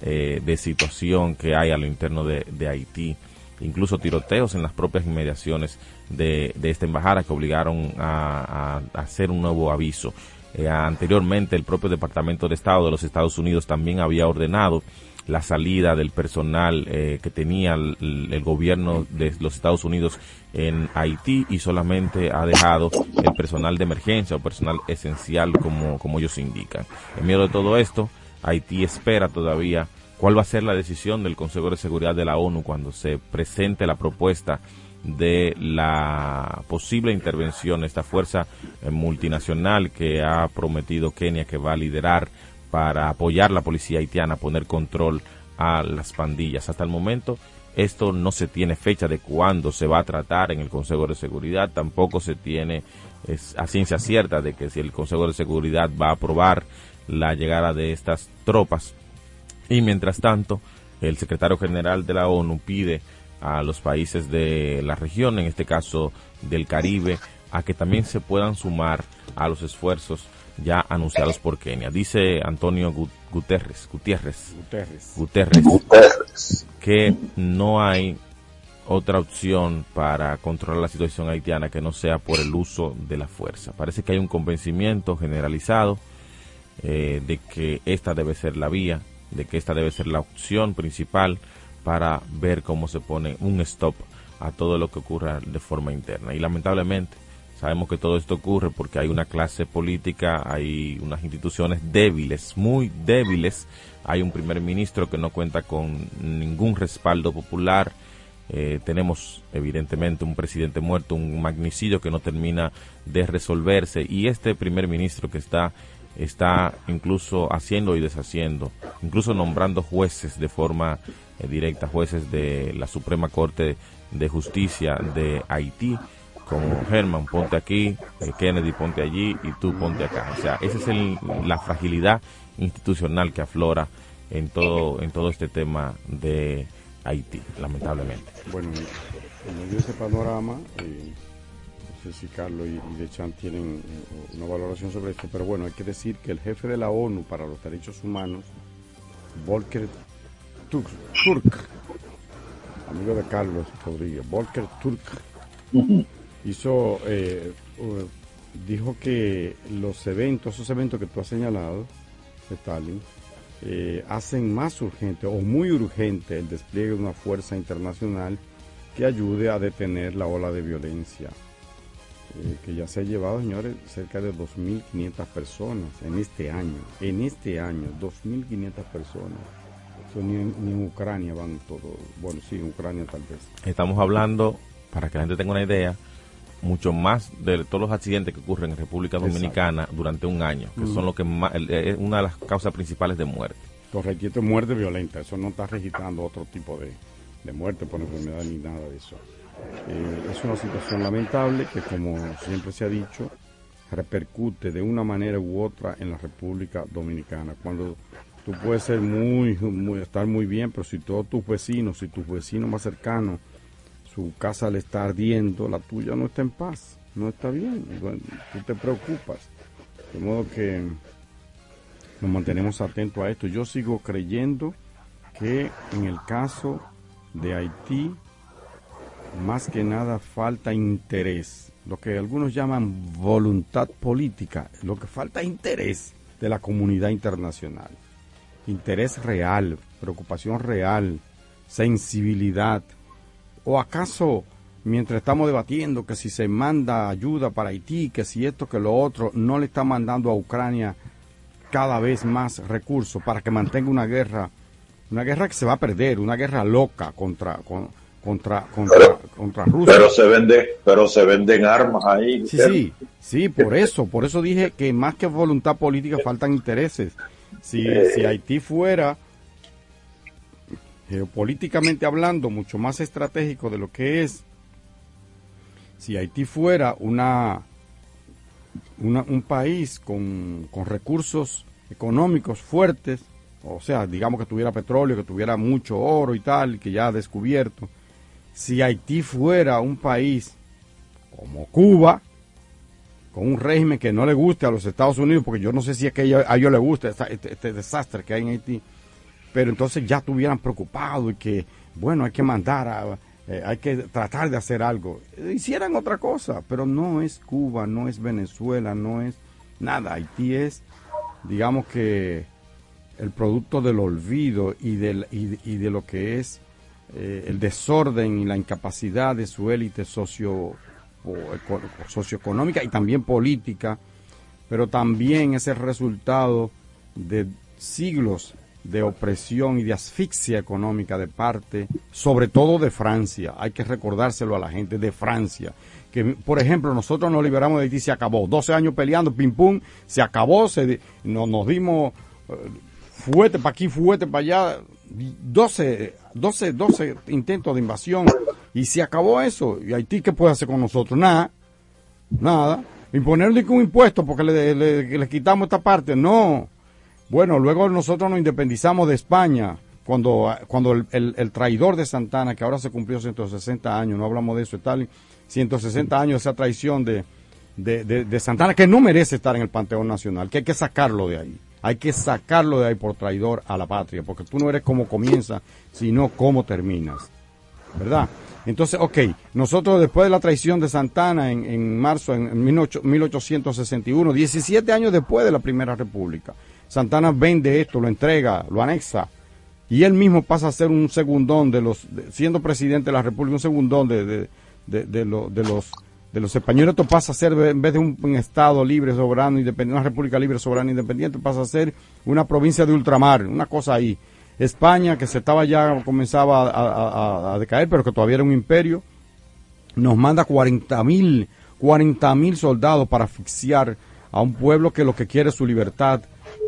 eh, de situación que hay a lo interno de Haití incluso tiroteos en las propias inmediaciones de, esta embajada que obligaron a, hacer un nuevo aviso. Eh, anteriormente el propio Departamento de Estado de los Estados Unidos también había ordenado la salida del personal eh, que tenía el, gobierno de los Estados Unidos en Haití y solamente ha dejado el personal de emergencia o personal esencial como, como ellos indican. En medio de todo esto, Haití espera todavía cuál va a ser la decisión del Consejo de Seguridad de la ONU cuando se presente la propuesta de la posible intervención, de esta fuerza eh, multinacional que ha prometido Kenia que va a liderar para apoyar la policía haitiana, poner control a las pandillas. Hasta el momento esto no se tiene fecha de cuándo se va a tratar en el Consejo de Seguridad, tampoco se tiene a ciencia cierta de que si el Consejo de Seguridad va a aprobar la llegada de estas tropas y mientras tanto, el secretario general de la ONU pide a los países de la región, en este caso del Caribe, a que también se puedan sumar a los esfuerzos ya anunciados por Kenia. Dice Antonio Guterres, Gutiérrez, Guterres, Guterres, que no hay otra opción para controlar la situación haitiana que no sea por el uso de la fuerza. Parece que hay un convencimiento generalizado eh, de que esta debe ser la vía de que esta debe ser la opción principal para ver cómo se pone un stop a todo lo que ocurra de forma interna. Y lamentablemente Sabemos que todo esto ocurre porque hay una clase política, hay unas instituciones débiles, muy débiles. Hay un primer ministro que no cuenta con ningún respaldo popular. Eh, tenemos evidentemente un presidente muerto, un magnicidio que no termina de resolverse y este primer ministro que está está incluso haciendo y deshaciendo, incluso nombrando jueces de forma directa, jueces de la Suprema Corte de Justicia de Haití como Herman, ponte aquí, eh, Kennedy, ponte allí y tú ponte acá. O sea, esa es el, la fragilidad institucional que aflora en todo, en todo este tema de Haití, lamentablemente. Bueno, en ese panorama, eh, no sé si Carlos y, y Dechan tienen eh, una valoración sobre esto, pero bueno, hay que decir que el jefe de la ONU para los Derechos Humanos, Volker Turk, Turk. Amigo de Carlos Rodríguez, Volker Turk, hizo, eh, dijo que los eventos, esos eventos que tú has señalado, Stalin, eh, hacen más urgente o muy urgente el despliegue de una fuerza internacional que ayude a detener la ola de violencia, eh, que ya se ha llevado, señores, cerca de 2.500 personas en este año, en este año, 2.500 personas. Ni, en, ni en Ucrania van todos, bueno, sí, en Ucrania tal vez. Estamos hablando, para que la gente tenga una idea, mucho más de todos los accidentes que ocurren en República Dominicana Exacto. durante un año, que son lo que más, es una de las causas principales de muerte. Correcto, esto es muerte violenta, eso no está registrando otro tipo de, de muerte por enfermedad ni nada de eso. Eh, es una situación lamentable que, como siempre se ha dicho, repercute de una manera u otra en la República Dominicana. Cuando tú puedes ser muy, muy estar muy bien, pero si todos tus vecinos, si tus vecinos más cercanos su casa le está ardiendo, la tuya no está en paz, no está bien, bueno, tú te preocupas. De modo que nos mantenemos atentos a esto. Yo sigo creyendo que en el caso de Haití, más que nada falta interés, lo que algunos llaman voluntad política, lo que falta interés de la comunidad internacional. Interés real, preocupación real, sensibilidad ¿O acaso, mientras estamos debatiendo que si se manda ayuda para Haití, que si esto, que lo otro, no le está mandando a Ucrania cada vez más recursos para que mantenga una guerra, una guerra que se va a perder, una guerra loca contra, con, contra, contra, pero, contra Rusia. Pero se vende, pero se venden armas ahí. Sí, sí, sí, por eso, por eso dije que más que voluntad política faltan intereses. Si, eh, si Haití fuera geopolíticamente hablando, mucho más estratégico de lo que es si Haití fuera una, una un país con, con, recursos económicos fuertes, o sea, digamos que tuviera petróleo, que tuviera mucho oro y tal, que ya ha descubierto, si Haití fuera un país como Cuba, con un régimen que no le guste a los Estados Unidos, porque yo no sé si a ellos, les gusta este, este, desastre que hay en Haití, pero entonces ya estuvieran preocupados y que, bueno, hay que mandar, a, eh, hay que tratar de hacer algo. Hicieran otra cosa, pero no es Cuba, no es Venezuela, no es nada. Haití es, digamos que, el producto del olvido y, del, y de lo que es eh, el desorden y la incapacidad de su élite socio, socioeconómica y también política, pero también es el resultado de siglos de opresión y de asfixia económica de parte, sobre todo de Francia. Hay que recordárselo a la gente de Francia. Que, por ejemplo, nosotros nos liberamos de Haití, se acabó. 12 años peleando, pim pum, se acabó, se, no, nos dimos uh, fuete para aquí, fuete para allá. 12, 12, 12 intentos de invasión y se acabó eso. ¿Y Haití qué puede hacer con nosotros? Nada, nada. Imponerle un impuesto porque le, le, quitamos esta parte, no bueno, luego nosotros nos independizamos de España, cuando, cuando el, el, traidor de Santana, que ahora se cumplió 160 años, no hablamos de eso, Stalin, 160 años esa traición de, de, de, de, Santana, que no merece estar en el Panteón Nacional, que hay que sacarlo de ahí. Hay que sacarlo de ahí por traidor a la patria, porque tú no eres como comienza, sino como terminas. ¿Verdad? Entonces, ok, nosotros después de la traición de Santana en, en marzo, en, en 1861, 17 años después de la Primera República, Santana vende esto, lo entrega, lo anexa, y él mismo pasa a ser un segundón de los, siendo presidente de la República, un segundón de, de, de, de los de los españoles, esto pasa a ser, en vez de un, Estado libre, soberano, independiente, una república libre, soberana, independiente, pasa a ser una provincia de ultramar, una cosa ahí. España, que se estaba ya, comenzaba a, decaer, pero que todavía era un imperio, nos manda 40 mil, 40 mil soldados para asfixiar a un pueblo que lo que quiere es su libertad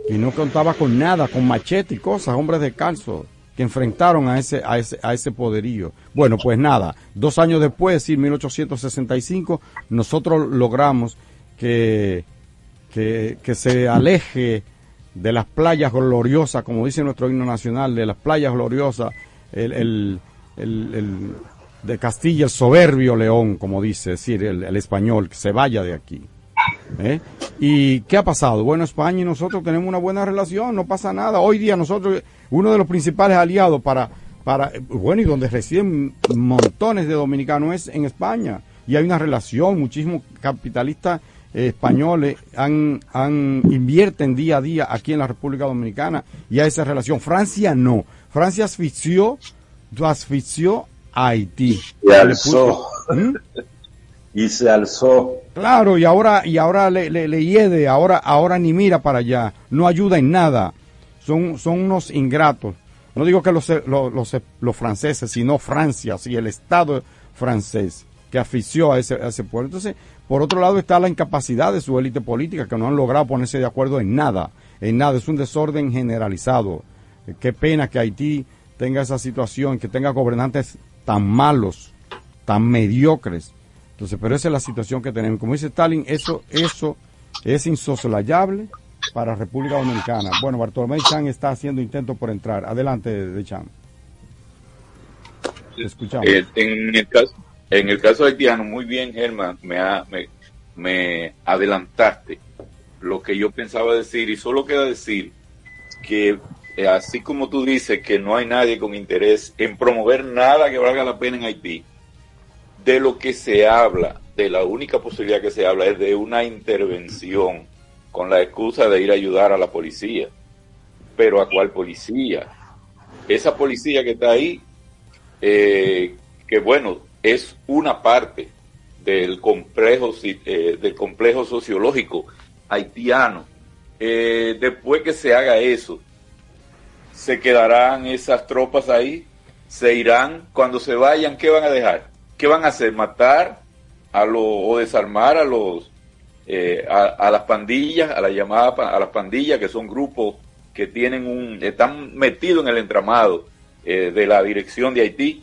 y no contaba con nada, con machete y cosas, hombres de calzo que enfrentaron a ese, a ese, a ese poderío. Bueno, pues nada, dos años después, en 1865, nosotros logramos que, que, que se aleje de las playas gloriosas, como dice nuestro himno nacional, de las playas gloriosas, el, el, el, de Castilla, el soberbio león, como dice, decir, el, español, que se vaya de aquí. ¿eh? ¿Y qué ha pasado? Bueno, España y nosotros tenemos una buena relación, no pasa nada. Hoy día nosotros, uno de los principales aliados para, para bueno, y donde residen montones de dominicanos es en España. Y hay una relación, muchísimos capitalistas españoles han, han, invierten día a día aquí en la República Dominicana y a esa relación. Francia no. Francia asfixió, asfixió a Haití. Y alzó. ¿Mm? Y se alzó. Claro, y ahora, y ahora le, le, hiede, ahora, ahora ni mira para allá, no ayuda en nada. Son, son unos ingratos. No digo que los, los, los, los franceses, sino Francia, sí, el Estado francés que afició a ese, a ese pueblo. Entonces, por otro lado está la incapacidad de su élite política, que no han logrado ponerse de acuerdo en nada, en nada. Es un desorden generalizado. Qué pena que Haití tenga esa situación, que tenga gobernantes tan malos, tan mediocres. Entonces, pero esa es la situación que tenemos. Como dice Stalin, eso, eso es insoslayable para República Dominicana. Bueno, Bartolomé Chan está haciendo intentos por entrar. Adelante, de Chan. Escuchamos. Eh, en el caso, en el caso haitiano, muy bien, Germán, me, me, adelantaste lo que yo pensaba decir y solo queda decir que eh, así como tú dices que no hay nadie con interés en promover nada que valga la pena en Haití, de lo que se habla, de la única posibilidad que se habla es de una intervención con la excusa de ir a ayudar a la policía. Pero ¿a cuál policía? Esa policía que está ahí, eh, que bueno, es una parte del complejo, eh, del complejo sociológico haitiano. Eh, después que se haga eso, se quedarán esas tropas ahí, se irán, cuando se vayan, ¿qué van a dejar? ¿Qué van a hacer? ¿Matar a los, o desarmar a los, eh, a, las pandillas, a la llamada, a las pandillas, que son grupos que tienen un, están metidos en el entramado de la dirección de Haití?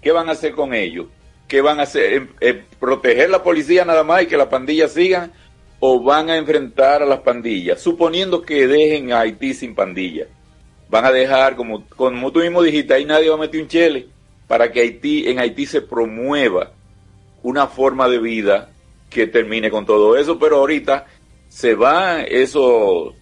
¿Qué van a hacer con ellos? ¿Qué van a hacer? ¿Em, em, ¿Proteger la policía nada más y que las pandillas sigan? ¿O van a enfrentar a las pandillas? Suponiendo que dejen a Haití sin pandillas. Van a dejar, como, como tú mismo dijiste, ahí nadie va a meter un chele para que Haití, en Haití se promueva una forma de vida que termine con todo eso, pero ahorita se van esos,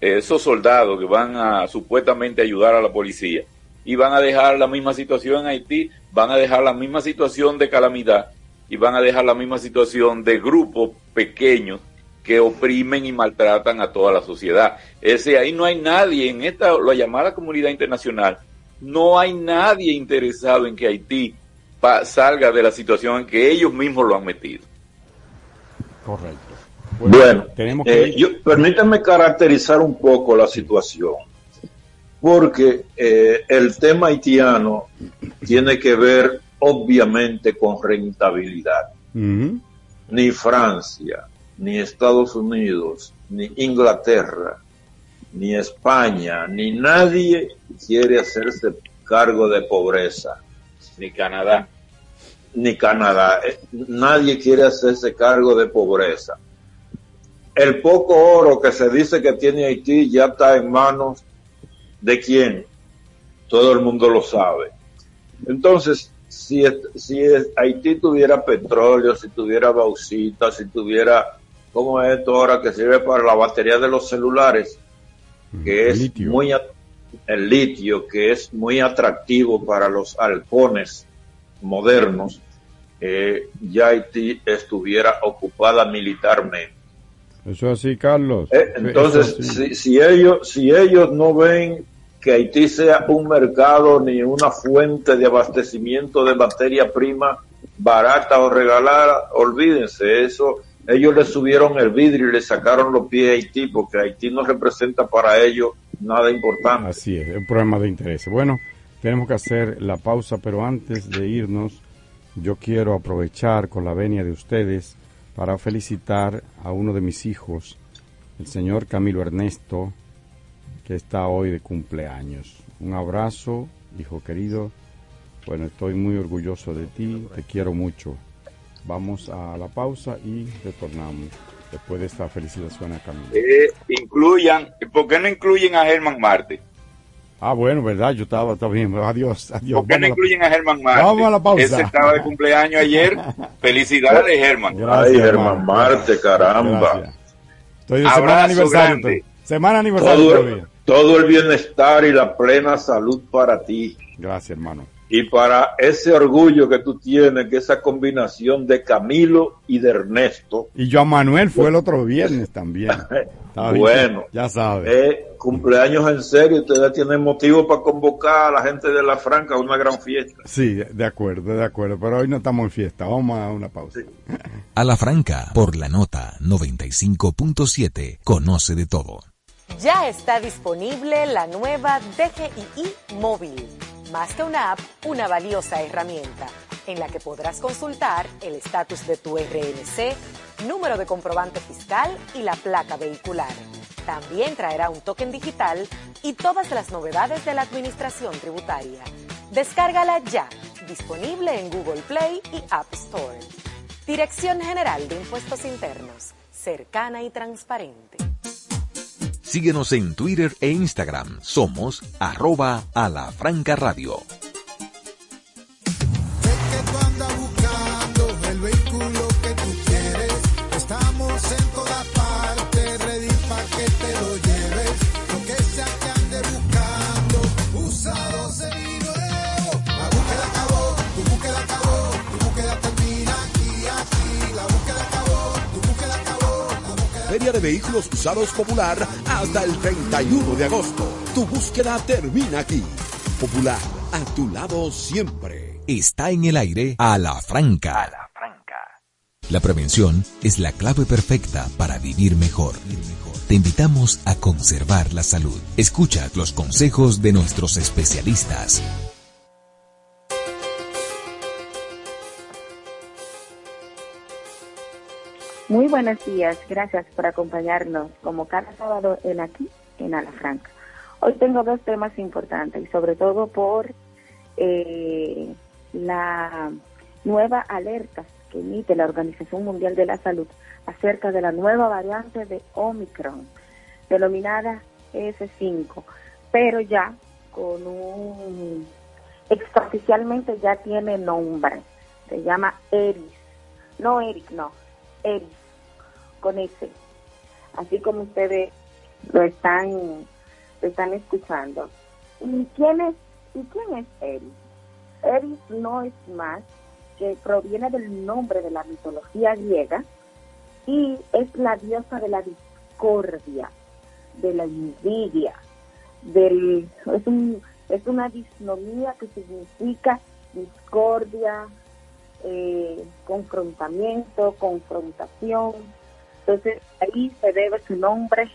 esos soldados que van a supuestamente ayudar a la policía y van a dejar la misma situación en Haití, van a dejar la misma situación de calamidad y van a dejar la misma situación de grupos pequeños que oprimen y maltratan a toda la sociedad. Ese ahí no hay nadie en esta la llamada comunidad internacional, no hay nadie interesado en que Haití salga de la situación en que ellos mismos lo han metido. Correcto. Bueno, tenemos que... Eh, permítanme caracterizar un poco la situación porque eh, el tema haitiano tiene que ver obviamente con rentabilidad. Ni Francia, ni Estados Unidos, ni Inglaterra, ni España, ni nadie quiere hacerse cargo de pobreza. Ni Canadá. Ni Canadá. Eh, nadie quiere hacerse cargo de pobreza. El poco oro que se dice que tiene Haití ya está en manos ¿De quién? Todo el mundo lo sabe. Entonces, si, si Haití tuviera petróleo, si tuviera bauxita, si tuviera, como es esto ahora que sirve para la batería de los celulares, que es muy, el litio, que es muy atractivo para los halcones modernos, eh, ya Haití estuviera ocupada militarmente. Eso así, Carlos. Eh, entonces, Si, si, ellos, si ellos no ven que Haití sea un mercado ni una fuente de abastecimiento de materia prima barata o regalada, olvídense eso. Ellos le subieron el vidrio y le sacaron los pies a Haití porque Haití no representa para ellos nada importante. Así es, el problema de interés. Bueno, tenemos que hacer la pausa, pero antes de irnos, yo quiero aprovechar con la venia de ustedes para felicitar a uno de mis hijos, el señor Camilo Ernesto, que está hoy de cumpleaños. Un abrazo, hijo querido. Bueno, estoy muy orgulloso de ti, te quiero mucho. Vamos a la pausa y retornamos después de esta felicitación a Camilo. Eh, incluyan, ¿por qué no incluyen a Germán Marte? Ah, bueno, verdad, yo estaba, está bien, adiós, adiós. ¿Por qué no incluyen a Germán Marte? Vamos a la pausa. Ese estaba de cumpleaños ayer. Felicidades, Germán. Ay, Germán Marte, caramba. Gracias. Estoy de semana aniversario. grande. Semana aniversario Todo, todavía. todo el bienestar y la plena salud para ti. Gracias, hermano. Y para ese orgullo que tú tienes, que esa combinación de Camilo y de Ernesto, Y Joan Manuel fue el otro viernes también. Bueno, Ya sabes. eh, cumpleaños en serio, ustedes tienen motivo para convocar a la gente de la Franca a una gran fiesta. Sí, de acuerdo, de acuerdo. Pero hoy no estamos en fiesta. Vamos a una pausa. A la franca, por la nota 95.7, conoce de todo. Ya está disponible la nueva DGII móvil. Más que una app, una valiosa herramienta en la que podrás consultar el estatus de tu RNC, número de comprobante fiscal y la placa vehicular. También traerá un token digital y todas las novedades de la administración tributaria. Descárgala ya, disponible en Google Play y App Store. Dirección General de Impuestos Internos, cercana y transparente. Síguenos en Twitter e Instagram. Somos arroba a la franca radio. Feria de Vehículos Usados Popular hasta el 31 de agosto. Tu búsqueda termina aquí. Popular, a tu lado siempre. Está en el aire a la franca. La prevención es la clave perfecta para vivir mejor. Te invitamos a conservar la salud. Escucha los consejos de nuestros especialistas. Muy buenos días, gracias por acompañarnos como cada sábado en aquí en Alafranca. Hoy tengo dos temas importantes y sobre todo por eh, la nueva alerta que emite la Organización Mundial de la Salud acerca de la nueva variante de Omicron, denominada S5, pero ya con un, extraoficialmente ya tiene nombre, se llama Eris, no Eric, no, Eris, con ese, así como ustedes lo están, lo están escuchando. ¿Y quién es, y quién es Eris? Eris no es más que proviene del nombre de la mitología griega y es la diosa de la discordia, de la envidia, del es un es una disnomía que significa discordia, eh, confrontamiento, confrontación. Entonces ahí se debe su nombre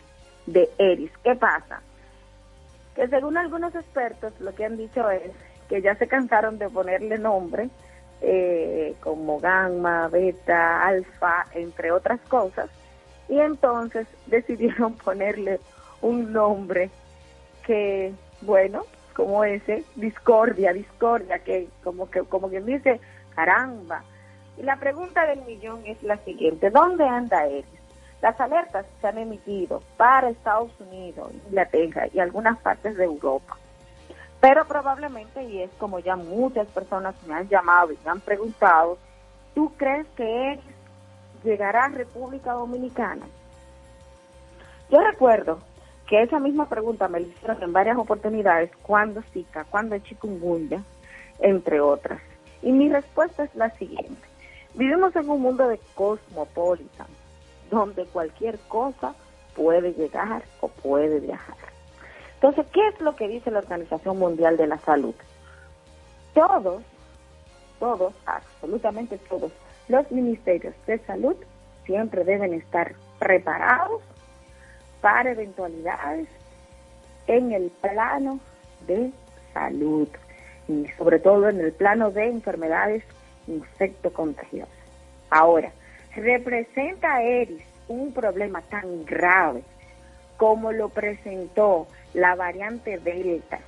de Eris. ¿Qué pasa? Que según algunos expertos lo que han dicho es que ya se cansaron de ponerle nombre eh, como gamma, beta, alfa, entre otras cosas, y entonces decidieron ponerle un nombre que, bueno, como ese, discordia, discordia, que como que como quien dice, caramba. Y la pregunta del millón es la siguiente, ¿dónde anda Eris? Las alertas se han emitido para Estados Unidos, Inglaterra y algunas partes de Europa. Pero probablemente, y es como ya muchas personas me han llamado y me han preguntado, ¿tú crees que Eris llegará a República Dominicana? Yo recuerdo que esa misma pregunta me la hicieron en varias oportunidades, cuando Zika, cuando chikungunya, entre otras. Y mi respuesta es la siguiente. Vivimos en un mundo de cosmopolitan, donde cualquier cosa puede llegar o puede viajar. Entonces, ¿qué es lo que dice la Organización Mundial de la Salud? Todos todos, absolutamente todos, los ministerios de salud siempre deben estar preparados para eventualidades en el plano de salud y sobre todo en el plano de enfermedades infectocontagiosas. Ahora, ¿representa ERIS un problema tan grave como lo presentó la variante Delta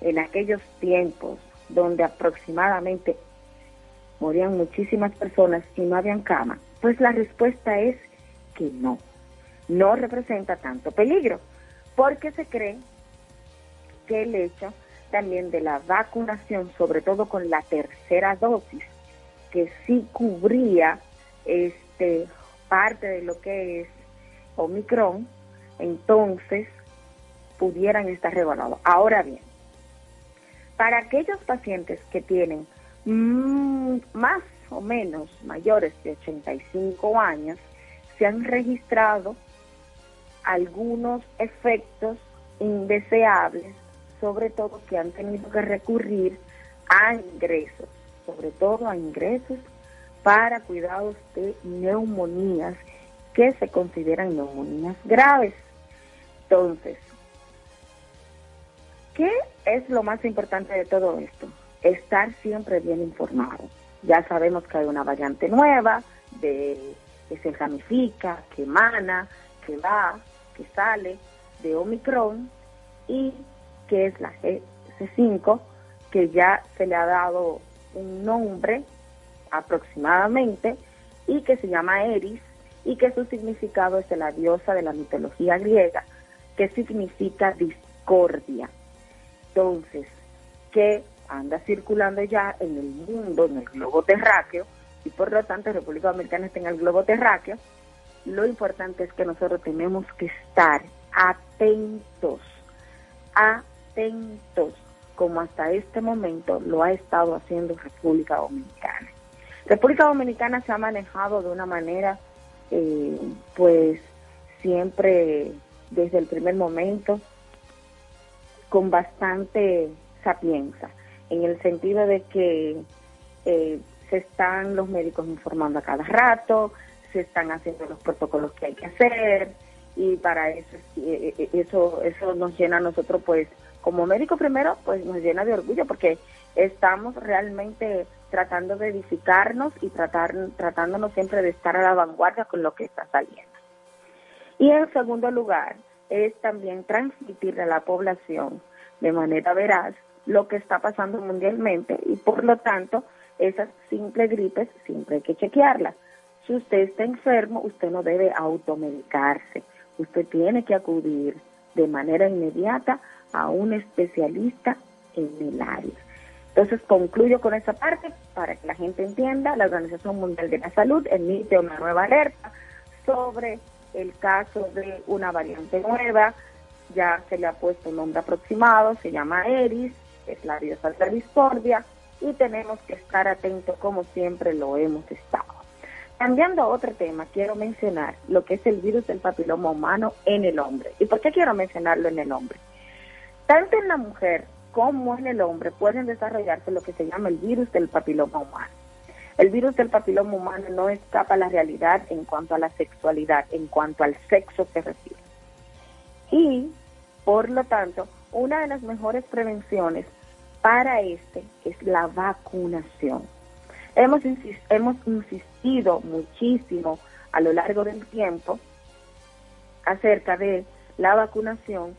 en aquellos tiempos donde aproximadamente morían muchísimas personas y no habían cama? Pues la respuesta es que no, no representa tanto peligro, porque se cree que el hecho también de la vacunación, sobre todo con la tercera dosis, que sí cubría este parte de lo que es Omicron, entonces pudieran estar regulados. Ahora bien, para aquellos pacientes que tienen mm, más o menos mayores de 85 años, se han registrado algunos efectos indeseables, sobre todo que han tenido que recurrir a ingresos, sobre todo a ingresos para cuidados de neumonías que se consideran neumonías graves. Entonces, ¿qué es lo más importante de todo esto? Estar siempre bien informado. Ya sabemos que hay una variante nueva de que se ramifica, que emana, que va, que sale de Omicron y que es la G5, que ya se le ha dado un nombre aproximadamente y que se llama Eris y que su significado es de la diosa de la mitología griega, que significa discordia. Entonces, que anda circulando ya en el mundo, en el globo terráqueo, y por lo tanto República Dominicana está en el globo terráqueo, lo importante es que nosotros tenemos que estar atentos, atentos, como hasta este momento lo ha estado haciendo República Dominicana. República Dominicana se ha manejado de una manera, eh, pues, siempre desde el primer momento, con bastante sapienza, en el sentido de que eh, se están los médicos informando a cada rato, se están haciendo los protocolos que hay que hacer y para eso eh, eh, eso eso nos llena a nosotros pues como médico primero pues nos llena de orgullo porque estamos realmente tratando de edificarnos y tratar tratándonos siempre de estar a la vanguardia con lo que está saliendo. Y en segundo lugar, es también transmitirle a la población de manera veraz lo que está pasando mundialmente y por lo tanto esas simples gripes siempre hay que chequearlas. Si usted está enfermo, usted no debe automedicarse. Usted tiene que acudir de manera inmediata a un especialista en el área. Entonces concluyo con esa parte para que la gente entienda. La Organización Mundial de la Salud emite una nueva alerta sobre el caso de una variante nueva. Ya se le ha puesto un nombre aproximado, se llama ERIS, es la diosa de discordia y tenemos que estar atentos como siempre lo hemos estado. Cambiando a otro tema, quiero mencionar lo que es el virus del papiloma humano en el hombre. ¿Y por qué quiero mencionarlo en el hombre? Tanto en la mujer como en el hombre pueden desarrollarse lo que se llama el virus del papiloma humano. El virus del papiloma humano no escapa a la realidad en cuanto a la sexualidad, en cuanto al sexo se refiere. Y, por lo tanto, una de las mejores prevenciones para este es la vacunación. Hemos, hemos insistido muchísimo a lo largo del tiempo acerca de la vacunación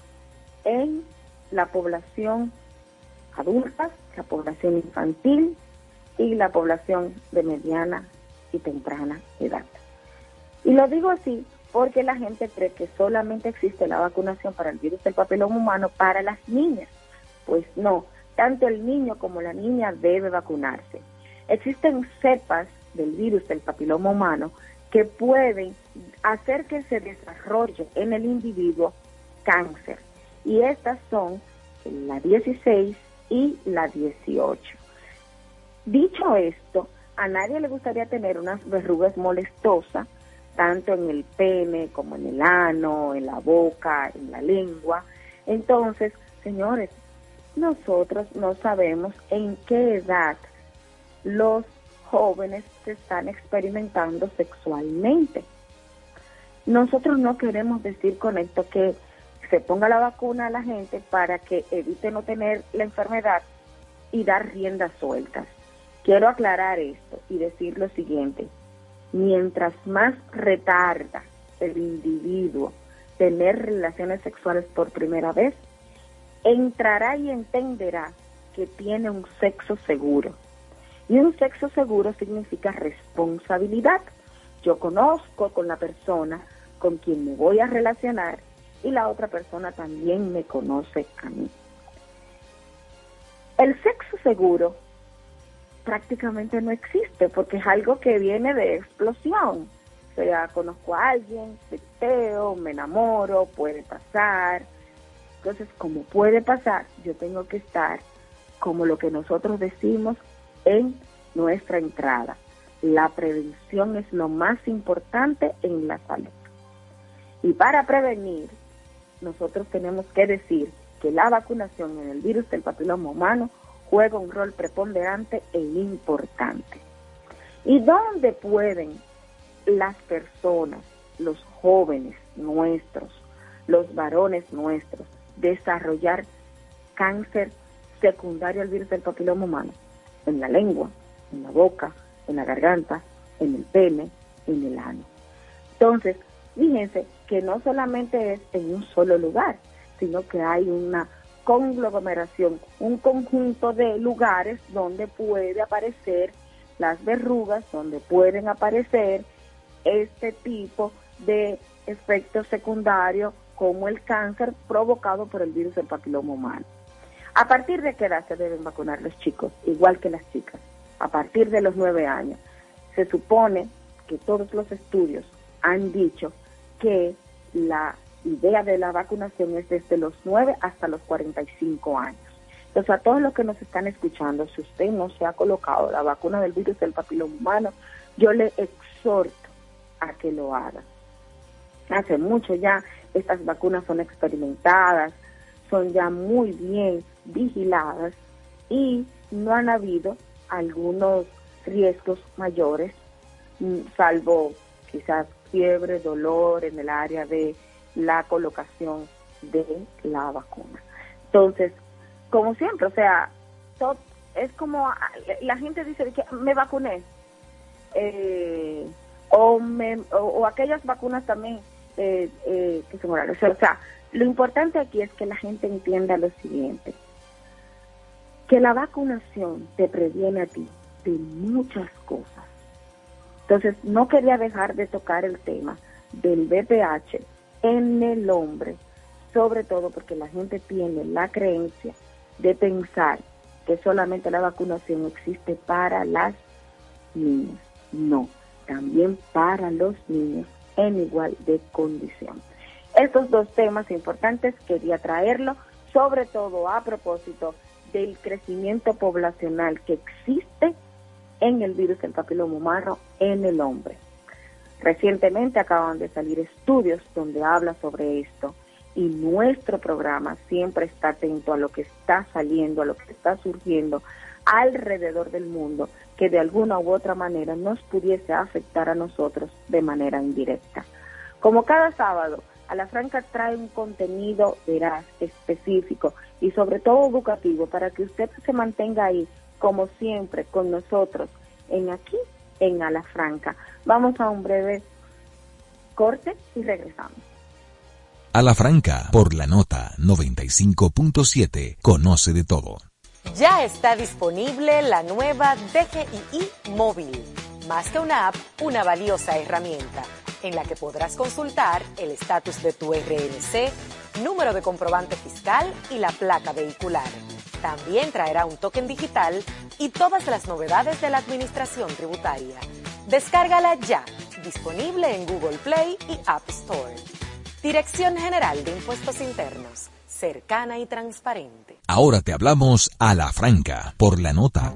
en la población adulta, la población infantil y la población de mediana y temprana edad. Y lo digo así porque la gente cree que solamente existe la vacunación para el virus del papiloma humano para las niñas. Pues no, tanto el niño como la niña debe vacunarse. Existen cepas del virus del papiloma humano que pueden hacer que se desarrolle en el individuo cáncer. Y estas son la 16 y la 18. Dicho esto, a nadie le gustaría tener unas verrugas molestosas, tanto en el pene como en el ano, en la boca, en la lengua. Entonces, señores, nosotros no sabemos en qué edad los jóvenes se están experimentando sexualmente. Nosotros no queremos decir con esto que se ponga la vacuna a la gente para que evite no tener la enfermedad y dar riendas sueltas. Quiero aclarar esto y decir lo siguiente. Mientras más retarda el individuo tener relaciones sexuales por primera vez, entrará y entenderá que tiene un sexo seguro. Y un sexo seguro significa responsabilidad. Yo conozco con la persona con quien me voy a relacionar y la otra persona también me conoce a mí. El sexo seguro prácticamente no existe porque es algo que viene de explosión. O sea, conozco a alguien, teo, me enamoro, puede pasar. Entonces, como puede pasar, yo tengo que estar como lo que nosotros decimos en nuestra entrada. La prevención es lo más importante en la salud. Y para prevenir, nosotros tenemos que decir que la vacunación en el virus del papiloma humano juega un rol preponderante e importante. ¿Y dónde pueden las personas, los jóvenes nuestros, los varones nuestros, desarrollar cáncer secundario al virus del papiloma humano? En la lengua, en la boca, en la garganta, en el pene, en el ano. Entonces, fíjense que no solamente es en un solo lugar, sino que hay una conglomeración, un conjunto de lugares donde puede aparecer las verrugas, donde pueden aparecer este tipo de efectos secundarios como el cáncer provocado por el virus del papiloma humano. ¿A partir de qué edad se deben vacunar los chicos? Igual que las chicas. A partir de los nueve años. Se supone que todos los estudios han dicho que la idea de la vacunación es desde los 9 hasta los 45 años. Entonces, a todos los que nos están escuchando, si usted no se ha colocado la vacuna del virus del papiloma humano, yo le exhorto a que lo haga. Hace mucho ya estas vacunas son experimentadas, son ya muy bien vigiladas y no han habido algunos riesgos mayores, mm, salvo quizás fiebre, dolor en el área de la colocación de la vacuna. Entonces, como siempre, o sea, es como la gente dice que me vacuné eh, o, me, o, aquellas vacunas también eh, eh, que son orales. O sea, lo importante aquí es que la gente entienda lo siguiente, que la vacunación te previene a ti de muchas cosas. Entonces, no quería dejar de tocar el tema del BPH en el hombre, sobre todo porque la gente tiene la creencia de pensar que solamente la vacunación existe para las niñas. No, también para los niños en igual de condición. Estos dos temas importantes quería traerlo, sobre todo a propósito del crecimiento poblacional que existe en el virus del papiloma en el hombre. Recientemente acaban de salir estudios donde habla sobre esto y nuestro programa siempre está atento a lo que está saliendo, a lo que está surgiendo alrededor del mundo que de alguna u otra manera nos pudiese afectar a nosotros de manera indirecta. Como cada sábado, a la Franca trae un contenido veraz, específico y sobre todo educativo para que usted se mantenga ahí, como siempre, con nosotros en aquí en Ala Franca. Vamos a un breve corte y regresamos. A la Franca, por la nota 95.7, conoce de todo. Ya está disponible la nueva DGII móvil. Más que una app, una valiosa herramienta en la que podrás consultar el estatus de tu RNC, número de comprobante fiscal y la placa vehicular. También traerá un token digital y todas las novedades de la administración tributaria. Descárgala ya, disponible en Google Play y App Store. Dirección General de Impuestos Internos, cercana y transparente. Ahora te hablamos a la franca, por la nota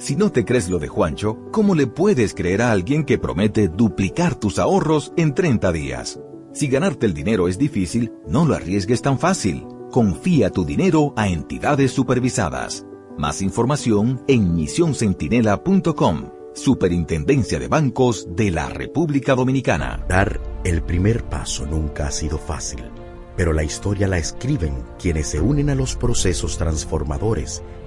Si no te crees lo de Juancho, ¿cómo le puedes creer a alguien que promete duplicar tus ahorros en 30 días? Si ganarte el dinero es difícil, no lo arriesgues tan fácil. Confía tu dinero a entidades supervisadas. Más información en misioncentinela.com. Superintendencia de Bancos de la República Dominicana. Dar el primer paso nunca ha sido fácil, pero la historia la escriben quienes se unen a los procesos transformadores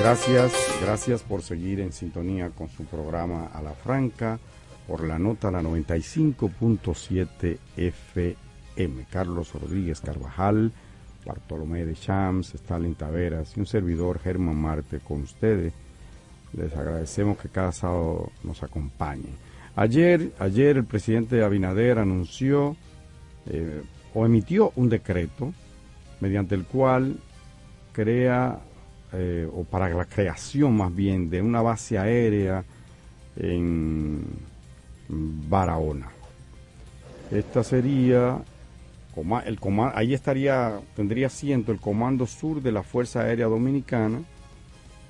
Gracias, gracias por seguir en sintonía con su programa A la Franca por la nota la 95.7 FM. Carlos Rodríguez Carvajal, Bartolomé de Champs, Stalin Taveras y un servidor Germán Marte con ustedes. Les agradecemos que cada sábado nos acompañen. Ayer, ayer el presidente Abinader anunció eh, o emitió un decreto mediante el cual crea eh, o para la creación más bien de una base aérea en Barahona. Esta sería, el ahí estaría, tendría asiento el Comando Sur de la Fuerza Aérea Dominicana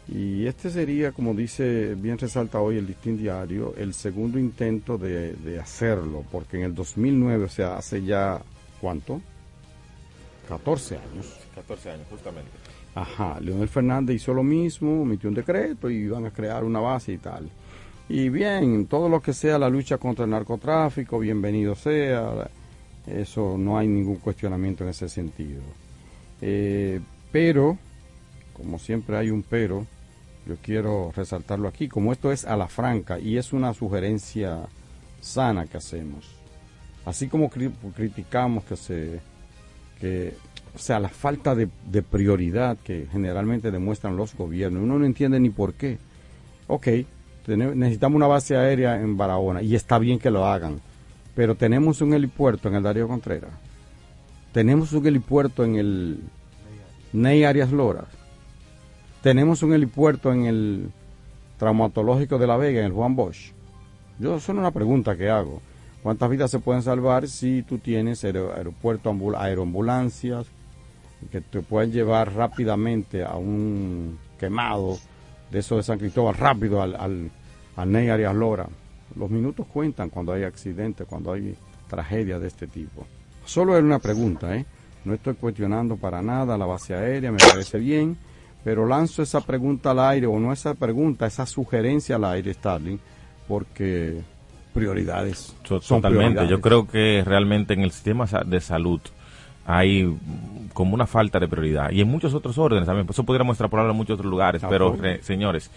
y este sería, como dice, bien resalta hoy el Listín Diario, el segundo intento de, de hacerlo, porque en el 2009, o sea, hace ya, ¿cuánto? 14 años. 14 años, justamente. Ajá, Leonel Fernández hizo lo mismo, emitió un decreto y iban a crear una base y tal. Y bien, todo lo que sea la lucha contra el narcotráfico, bienvenido sea, eso no hay ningún cuestionamiento en ese sentido. Eh, pero, como siempre hay un pero, yo quiero resaltarlo aquí, como esto es a la franca y es una sugerencia sana que hacemos. Así como criticamos que se que o sea, la falta de, prioridad que generalmente demuestran los gobiernos. Uno no entiende ni por qué. Ok, necesitamos una base aérea en Barahona y está bien que lo hagan, pero tenemos un helipuerto en el Darío Contreras. Tenemos un helipuerto en el Ney Arias Loras. Tenemos un helipuerto en el traumatológico de La Vega, en el Juan Bosch. Yo, es una pregunta que hago. ¿Cuántas vidas se pueden salvar si tú tienes aeropuerto, aeroambulancias, que te pueden llevar rápidamente a un quemado de eso de San Cristóbal, rápido al, al, al Ney Arias Lora. Los minutos cuentan cuando hay accidentes, cuando hay tragedias de este tipo. Solo es una pregunta, ¿eh? No estoy cuestionando para nada la base aérea, me parece bien, pero lanzo esa pregunta al aire, o no esa pregunta, esa sugerencia al aire, Starling, porque prioridades. Totalmente, yo creo que realmente en el sistema de salud hay como una falta de prioridad. Y en muchos otros órdenes también, eso podríamos extrapolarlo en muchos otros lugares, pero eh, señores,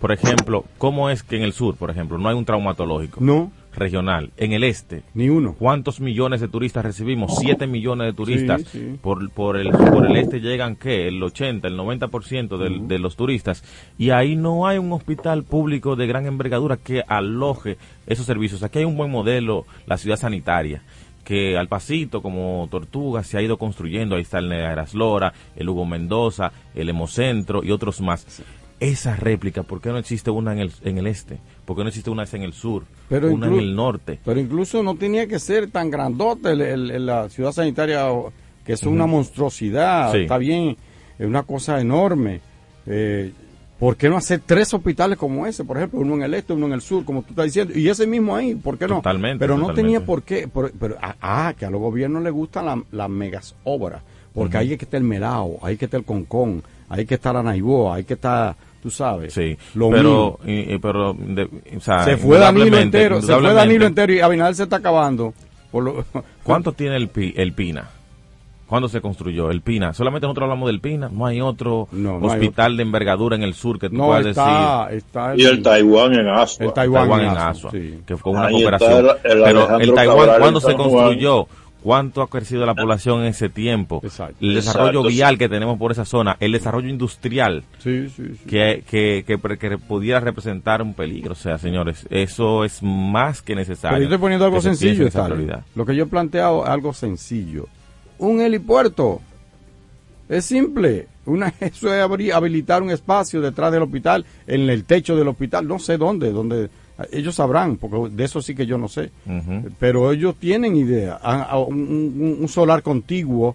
por ejemplo, ¿cómo es que en el sur, por ejemplo, no hay un traumatológico? No. Regional. En el este. Ni uno. ¿Cuántos millones de turistas recibimos? Siete millones de turistas. Por, por, el, por el este llegan, ¿qué? El 80, el 90% del, de los turistas. Y ahí no hay un hospital público de gran envergadura que aloje esos servicios. Aquí hay un buen modelo, la ciudad sanitaria que al pasito, como Tortuga, se ha ido construyendo. Ahí está el Negras Lora, el Hugo Mendoza, el Hemocentro y otros más. Esa réplica, ¿por qué no existe una en el, en el este? ¿Por qué no existe una en el sur? Pero una en el norte. Pero incluso no tenía que ser tan grandote la ciudad sanitaria, que es una monstruosidad. Está bien, es una cosa enorme. Eh, ¿Por qué no hacer tres hospitales como ese? Por ejemplo, uno en el este, uno en el sur, como tú estás diciendo. Y ese mismo ahí, ¿por qué no? Totalmente. Pero no tenía por qué. pero, ah, ah, que a los gobiernos les gustan las megas obras. Porque ahí hay que estar el Melao, hay que estar el Concón, hay que estar la Naiboa, hay que estar, tú sabes. Sí, lo pero, pero se fue Danilo entero, se fue Danilo entero y Abinader se está acabando. Por lo- ¿Cuánto tiene el, el Pina? ¿Cuándo se construyó el Pina? Solamente nosotros hablamos del Pina. No hay otro No, no hay hospital de envergadura en el sur que tú No, puedas está, decir. está Y el Taiwán en Asua. El Taiwán, Taiwán en Asua, sí. que fue una Ahí cooperación. el- el Pero el Taiwán, Cabral ¿cuándo se construyó? ¿Cuánto ha crecido la población en ese tiempo? El desarrollo Exacto, vial que tenemos por esa zona, el desarrollo industrial Sí, sí, sí. que, que, que, pre- que pudiera representar un peligro. O sea, señores, eso es más que necesario. Pero yo estoy poniendo algo sencillo, esa. Lo que yo he planteado es algo sencillo. Un helipuerto. Es simple. Una, eso es abrir- habilitar un espacio detrás del hospital, en el techo del hospital, no sé dónde, donde ellos sabrán, porque de eso sí que yo no sé. Pero ellos tienen idea. A- a- Un, un- un solar contiguo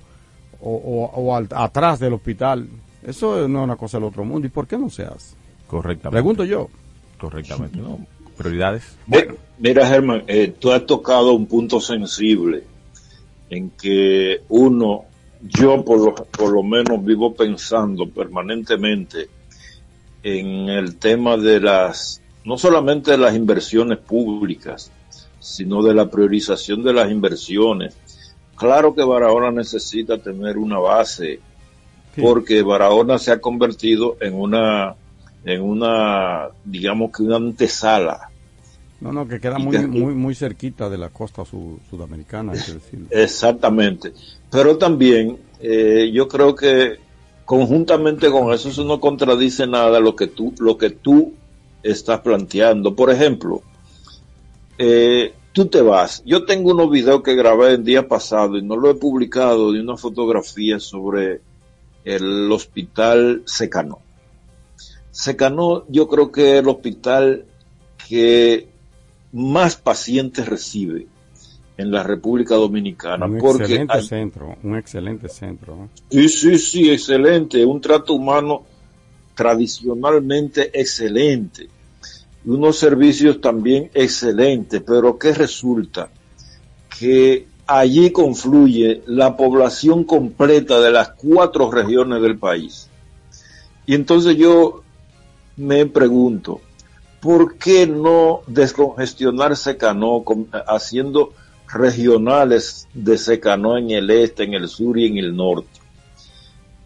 o, o- o al- atrás del hospital. Eso no es una cosa del otro mundo. ¿Y por qué no se hace? Correctamente. Pregunto yo. Correctamente, ¿no? Prioridades. Bueno, mira, Germán, eh, tú has tocado un punto sensible en que uno, yo por lo, por lo menos vivo pensando permanentemente en el tema de las, no solamente de las inversiones públicas, sino de la priorización de las inversiones. Claro que Barahona necesita tener una base, porque Barahona se ha convertido en una, en una, digamos que una antesala No, no, que queda muy, muy, muy cerquita de la costa su- sudamericana, hay que decirlo. Exactamente. Pero también eh, yo creo que conjuntamente con eso, eso no contradice nada lo que tú, lo que tú estás planteando. Por ejemplo, eh, tú te vas. Yo tengo unos videos que grabé el día pasado y no lo he publicado de una fotografía sobre el hospital Secano. Secano yo creo que el hospital que más pacientes recibe en la República Dominicana. Un porque excelente hay- centro, un excelente centro. ¿no? Sí, sí, sí, excelente. Un trato humano tradicionalmente excelente. Unos servicios también excelentes. Pero ¿qué resulta? Que allí confluye la población completa de las cuatro regiones del país. Y entonces yo me pregunto, ¿por qué no descongestionar Secanó haciendo regionales de Secanó en el este, en el sur y en el norte?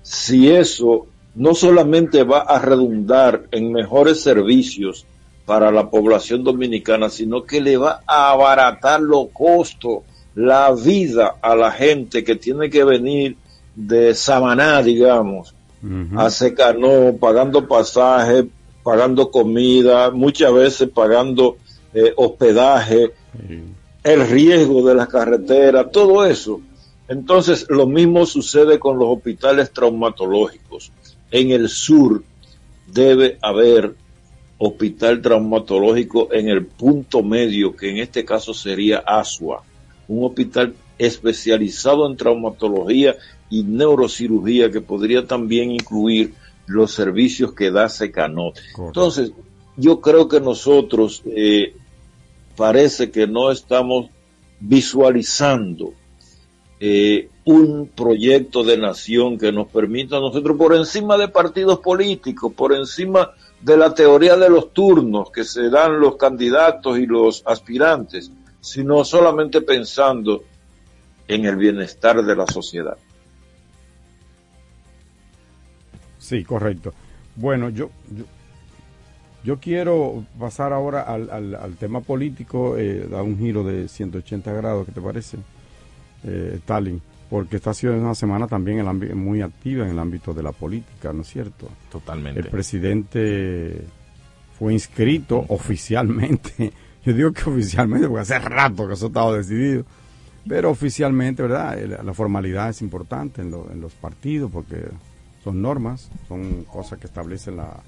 Si eso no solamente va a redundar en mejores servicios para la población dominicana, sino que le va a abaratar los costos, la vida a la gente que tiene que venir de Samaná, digamos, a Secanó, pagando pasaje, pagando comida, muchas veces pagando eh, hospedaje, el riesgo de las carreteras, todo eso. Entonces, lo mismo sucede con los hospitales traumatológicos. En el sur debe haber hospital traumatológico en el punto medio, que en este caso sería ASUA, un hospital especializado en traumatología y neurocirugía que podría también incluir los servicios que da Secanot. Entonces, yo creo que nosotros eh, parece que no estamos visualizando eh, un proyecto de nación que nos permita a nosotros, por encima de partidos políticos, por encima de la teoría de los turnos que se dan los candidatos y los aspirantes, sino solamente pensando en el bienestar de la sociedad. Sí, correcto. Bueno, yo, yo, yo quiero pasar ahora al, al, al tema político, eh, da un giro de 180 grados, ¿qué te parece, eh, Stalin? Porque esta ha sido una semana también el muy activa en el ámbito de la política, ¿no es cierto? Totalmente. El presidente fue inscrito oficialmente. Yo digo que oficialmente, porque hace rato que eso estaba decidido. Pero oficialmente, ¿verdad? El- La formalidad es importante en, lo- en los partidos porque son normas, son cosas que establecen la...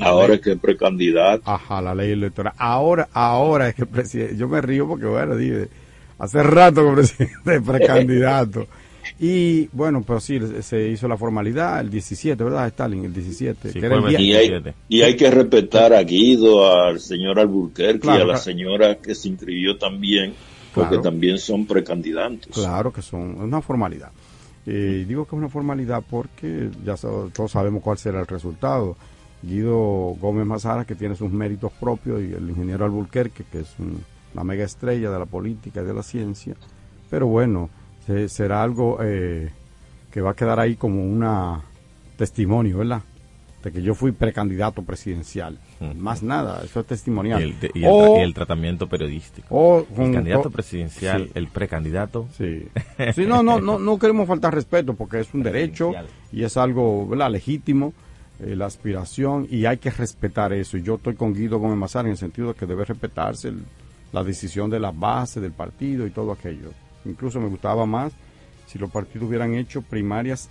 Ahora ley. es que es precandidato. Ajá, la ley electoral. Ahora, ahora es que el presidente, yo me río porque bueno, dije, hace rato que el presidente es precandidato. Y bueno, pero sí, se hizo la formalidad el 17, ¿verdad, Stalin? El 17. Sí, que era el fue día- Y hay, y hay que respetar a Guido, al señor Alburquerque Claro, y a la claro. señora que se inscribió también, porque Claro. también son precandidatos. Claro que son es una formalidad. Eh, digo que es una formalidad porque ya todos sabemos cuál será el resultado. Guido Gómez Mazara, que tiene sus méritos propios, y el ingeniero Alburquerque, que es un- una mega estrella de la política y de la ciencia, pero bueno, se- será algo eh, que va a quedar ahí como una testimonio, ¿verdad? De que yo fui precandidato presidencial. Más nada, eso es testimonial. Y el, y el- O- y el tratamiento periodístico. o el candidato presidencial, sí. el precandidato. Sí. Sí, no, no, no, no queremos faltar respeto porque es un derecho y es algo ¿verdad? legítimo, eh, la aspiración, y hay que respetar eso. Y yo estoy con Guido Gómez Mazar en el sentido de que debe respetarse el- la decisión de la base del partido y todo aquello. Incluso me gustaba más si los partidos hubieran hecho primarias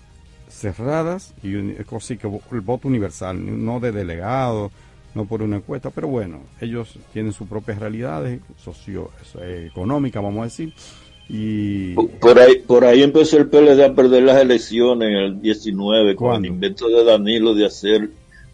cerradas y así que el voto universal, no de delegado, no por una encuesta, pero bueno, ellos tienen sus propias realidades socioeconómicas, vamos a decir, y Por ahí, por ahí empezó el PLD a perder las elecciones en el 19 con el invento de Danilo de hacer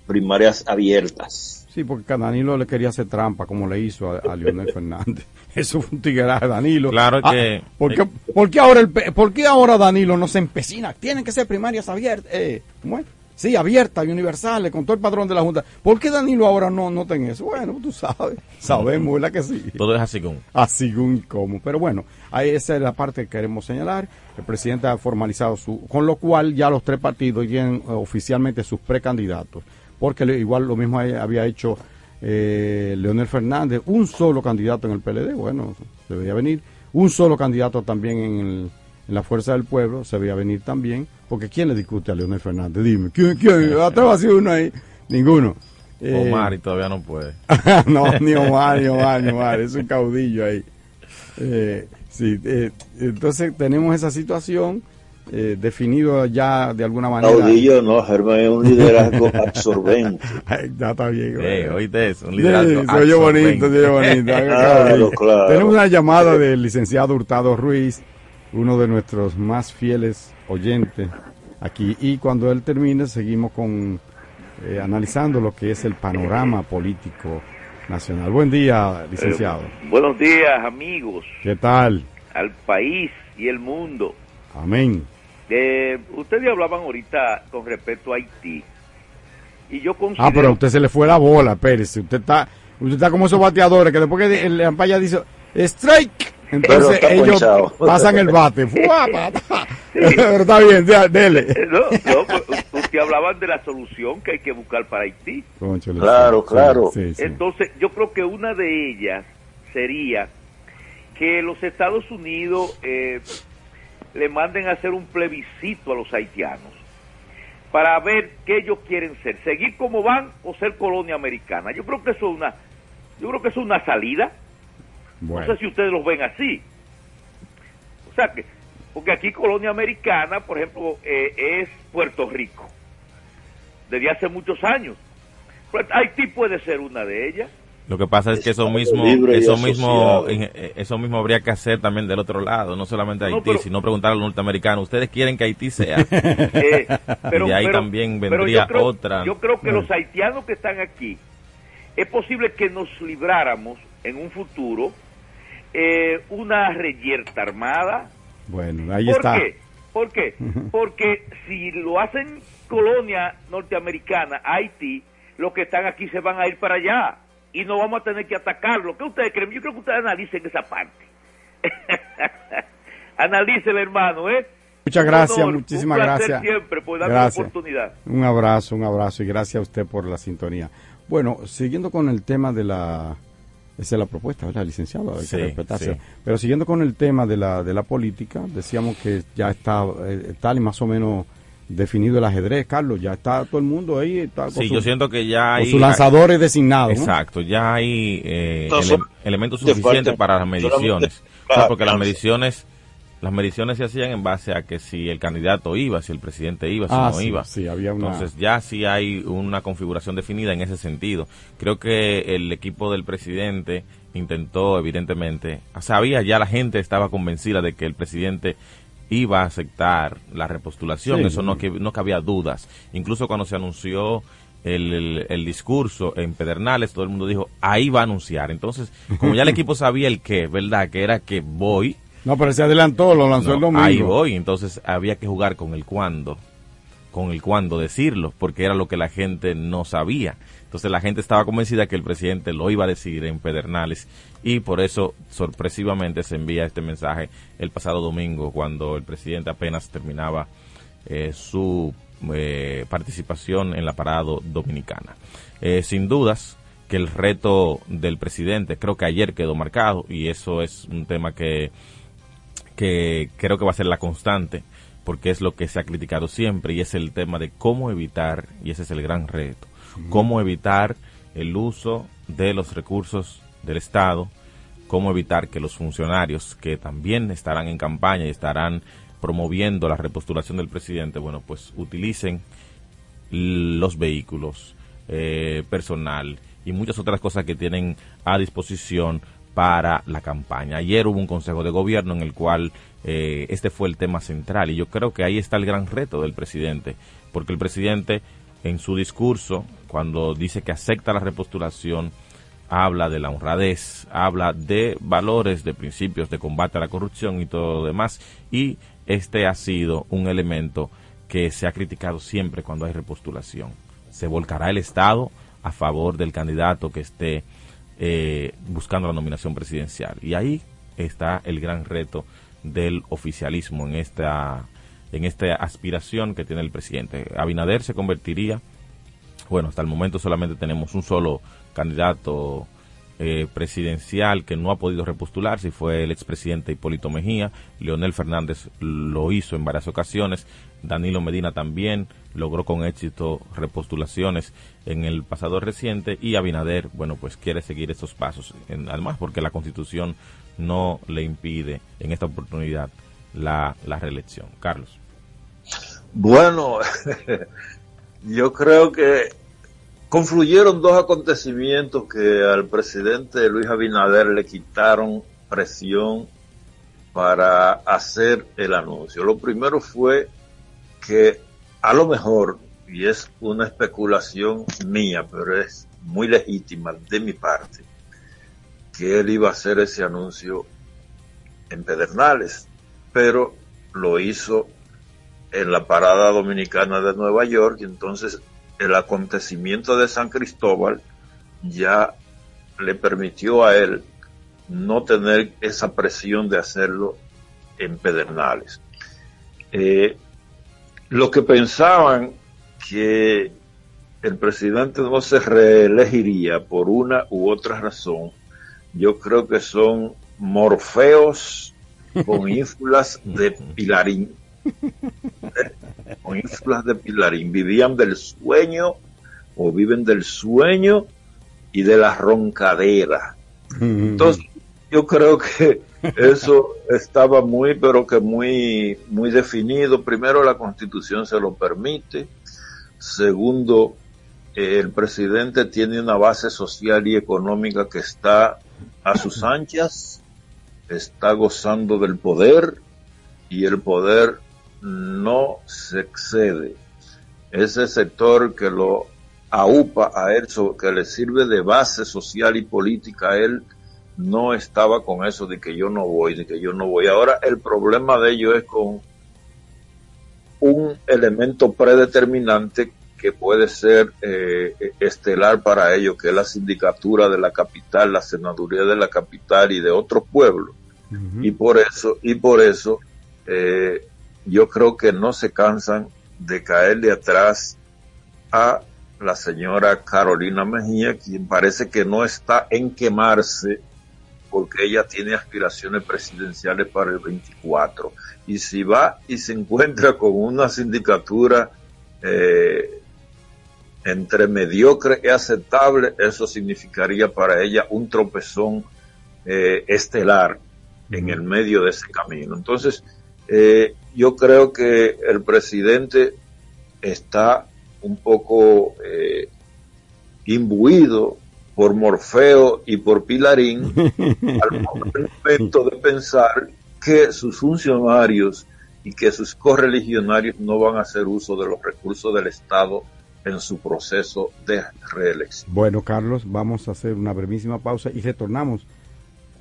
primarias abiertas. Sí, porque Danilo le quería hacer trampa, como le hizo a, a Leonel Fernández. Eso fue un tigueraje, Danilo. Claro Ah, que- ¿por, qué, por qué ahora el, por qué ahora Danilo no se empecina? Tienen que ser primarias abiertas. Eh, ¿cómo es? Sí, abiertas y universales, con todo el padrón de la Junta. ¿Por qué Danilo ahora no, no ten eso? Bueno, tú sabes. Sabemos, ¿verdad que sí? Todo es así como. Así como. Pero bueno, ahí esa es la parte que queremos señalar. El presidente ha formalizado su. Con lo cual ya los tres partidos tienen eh, oficialmente sus precandidatos. Porque igual lo mismo había hecho eh, Leonel Fernández, un solo candidato en el PLD. Bueno, debería venir. Un solo candidato también en, el- en la Fuerza del Pueblo, se veía venir también. Porque ¿quién le discute a Leonel Fernández? Dime, ¿quién? quién? Atrás uno ahí. Ninguno. Eh, Omar y todavía no puede. no, ni Omar, ni Omar, ni Omar, es un caudillo ahí. Eh, sí, eh, entonces tenemos esa situación eh, definido ya de alguna manera. Caudillo no, Germán es un liderazgo absorbente. Ay, ya está bien. Eh, bueno. oíste eso, un Sí, liderazgo se oye bonito, absorbente. se oye bonito. Claro, claro. Tenemos una llamada del licenciado Hurtado Ruiz, uno de nuestros más fieles oyentes aquí. Y cuando él termine, seguimos con eh, analizando lo que es el panorama político nacional. Buen día, licenciado. Buenos días, amigos, ¿Qué tal? al país y el mundo. Amén. Eh, ustedes hablaban ahorita con respecto a Haití. Y yo considero... Ah, pero a usted se le fue la bola, espérese. Usted está, usted está como esos bateadores que después que el ampalla dice strike, entonces Pero está ellos ponchado. pasan el bate. Pero está bien, dele. No, no, pues, usted hablaban de la solución que hay que buscar para Haití. Claro, sí, claro. sí, sí. Entonces, yo creo que una de ellas sería que los Estados Unidos eh, le manden a hacer un plebiscito a los haitianos para ver qué ellos quieren ser, seguir como van o ser colonia americana. Yo creo que eso es una, yo creo que eso es una salida. Bueno, No sé si ustedes los ven así. O sea que, porque aquí colonia americana, por ejemplo, eh, es Puerto Rico, desde hace muchos años. Pues Haití puede ser una de ellas. Lo que pasa es que eso mismo, eso mismo, eh, eso mismo habría que hacer también del otro lado, no solamente No, Haití, pero- sino preguntar a los norteamericanos, ¿ustedes quieren que Haití sea? Eh, pero, y ahí pero- también pero vendría yo creo, otra. Yo creo que los haitianos que están aquí, es posible que nos libráramos en un futuro eh, una reyerta armada. bueno, ahí ¿Por está. qué? ¿Por qué? Porque si lo hacen colonia norteamericana, Haití, los que están aquí se van a ir para allá y no vamos a tener que atacarlo. ¿Qué ustedes creen? Yo creo que ustedes analicen esa parte. Analicen, hermano, ¿eh? Muchas gracias, honor, muchísimas un gracias. siempre por darme Gracias. la oportunidad. Un abrazo, un abrazo y gracias a usted por la sintonía. Bueno, siguiendo con el tema de la... Esa es la propuesta, ¿verdad, licenciado? Hay Sí, que respetarse. sí. Pero siguiendo con el tema de la, de la política, decíamos que ya está eh, tal y más o menos definido el ajedrez, Carlos. Ya está todo el mundo ahí. Está con Sí, su- yo siento que ya con hay... sus lanzadores designados. ¿no? Exacto, ya hay eh, ele- elementos te suficientes para las mediciones. solamente- O sea, ah, porque las mediciones las mediciones se hacían en base a que si el candidato iba, si el presidente iba, si Ah, no sí, iba. sí, había una- Entonces ya sí hay una configuración definida en ese sentido. Creo que el equipo del presidente intentó, evidentemente, sabía ya la gente estaba convencida de que el presidente iba a aceptar la repostulación, Sí. eso no, que, no cabía dudas. Incluso cuando se anunció el, el- el discurso en Pedernales, todo el mundo dijo, ahí va a anunciar. Entonces, como ya el equipo sabía el qué, ¿verdad? Que era que voy, No, pero se adelantó, lo lanzó no, el domingo. ahí voy, entonces había que jugar con el cuándo. con el cuándo decirlo, porque era lo que la gente no sabía. Entonces la gente estaba convencida que el presidente lo iba a decir en Pedernales y por eso sorpresivamente se envía este mensaje el pasado domingo cuando el presidente apenas terminaba eh, su eh, participación en la parada dominicana. Eh, sin dudas que el reto del presidente creo que ayer quedó marcado y eso es un tema que, que creo que va a ser la constante porque es lo que se ha criticado siempre y es el tema de cómo evitar, y ese es el gran reto, cómo evitar el uso de los recursos del Estado, cómo evitar que los funcionarios que también estarán en campaña y estarán promoviendo la repostulación del presidente, bueno, pues utilicen los vehículos, eh, personal y muchas otras cosas que tienen a disposición para la campaña. Ayer hubo un consejo de gobierno en el cual eh, este fue el tema central y yo creo que ahí está el gran reto del presidente, porque el presidente en su discurso, cuando dice que acepta la repostulación, habla de la honradez, habla de valores, de principios de combate a la corrupción y todo lo demás, y este ha sido un elemento que se ha criticado siempre cuando hay repostulación. Se volcará el Estado a favor del candidato que esté eh, buscando la nominación presidencial. Y ahí está el gran reto del oficialismo en esta en esta aspiración que tiene el presidente. Abinader se convertiría, bueno, hasta el momento solamente tenemos un solo candidato eh, presidencial que no ha podido repostularse y fue el expresidente Hipólito Mejía. Leonel Fernández lo hizo en varias ocasiones. Danilo Medina también logró con éxito repostulaciones en el pasado reciente y Abinader, bueno, pues quiere seguir estos pasos. además, porque la constitución no le impide en esta oportunidad la reelección. Carlos. Bueno, yo creo que confluyeron dos acontecimientos que al presidente Luis Abinader le quitaron presión para hacer el anuncio. Lo primero fue que a lo mejor, y es una especulación mía, pero es muy legítima de mi parte, que él iba a hacer ese anuncio en Pedernales, pero lo hizo en la parada dominicana de Nueva York y entonces el acontecimiento de San Cristóbal ya le permitió a él no tener esa presión de hacerlo en Pedernales. Eh, lo que pensaban que el presidente no se reelegiría por una u otra razón yo creo que son morfeos con ínfulas de pilarín. con ínfulas de pilarín. Vivían del sueño o viven del sueño y de la roncadera. Entonces, yo creo que eso estaba muy, pero que muy, muy definido. Primero, la constitución se lo permite. Segundo, el presidente tiene una base social y económica que está a sus anchas, está gozando del poder y el poder no se excede. Ese sector que lo aupa a él, que le sirve de base social y política a él, no estaba con eso de que yo no voy, de que yo no voy. Ahora el problema de ello es con un elemento predeterminante que puede ser eh, estelar para ellos, que es la sindicatura de la capital, la senaduría de la capital y de otros pueblos. Y por eso, y por eso, eh, yo creo que no se cansan de caerle atrás a la señora Carolina Mejía, quien parece que no está en quemarse porque ella tiene aspiraciones presidenciales para el 24. Y si va y se encuentra con una sindicatura eh, entre mediocre y aceptable, eso significaría para ella un tropezón eh, estelar en el medio de ese camino. Entonces, eh, yo creo que el presidente está un poco imbuido por Morfeo y por Pilarín al momento de pensar que sus funcionarios y que sus correligionarios no van a hacer uso de los recursos del Estado en su proceso de reelección. Bueno, Carlos, vamos a hacer una brevísima pausa y retornamos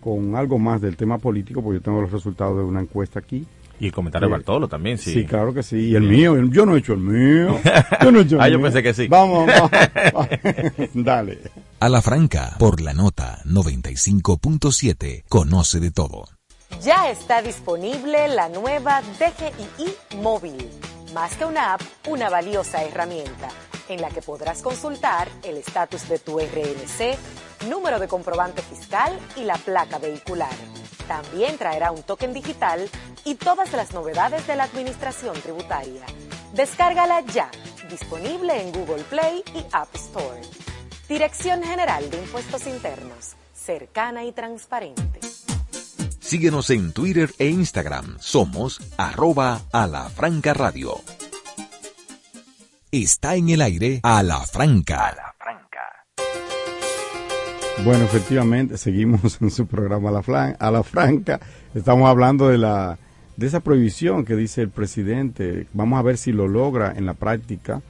con algo más del tema político, porque yo tengo los resultados de una encuesta aquí Y el comentario de Bartolo también, sí. Sí, claro que sí. Y el mío, yo no he hecho el mío. Yo no he hecho el ah, yo pensé que sí. Vamos, vamos. Dale. A la franca, por la nota 95.7, conoce de todo. Ya está disponible la nueva DGII móvil. Más que una app, una valiosa herramienta en la que podrás consultar el estatus de tu RNC, número de comprobante fiscal y la placa vehicular. También traerá un token digital y todas las novedades de la administración tributaria. Descárgala ya, disponible en Google Play y App Store. Dirección General de Impuestos Internos, cercana y transparente. Síguenos en Twitter e Instagram. Somos arroba a radio. Está en el aire a la franca. Bueno, efectivamente, seguimos en su programa a la, flan- a la franca. Estamos hablando de la de esa prohibición que dice el presidente. Vamos a ver si lo logra en la práctica,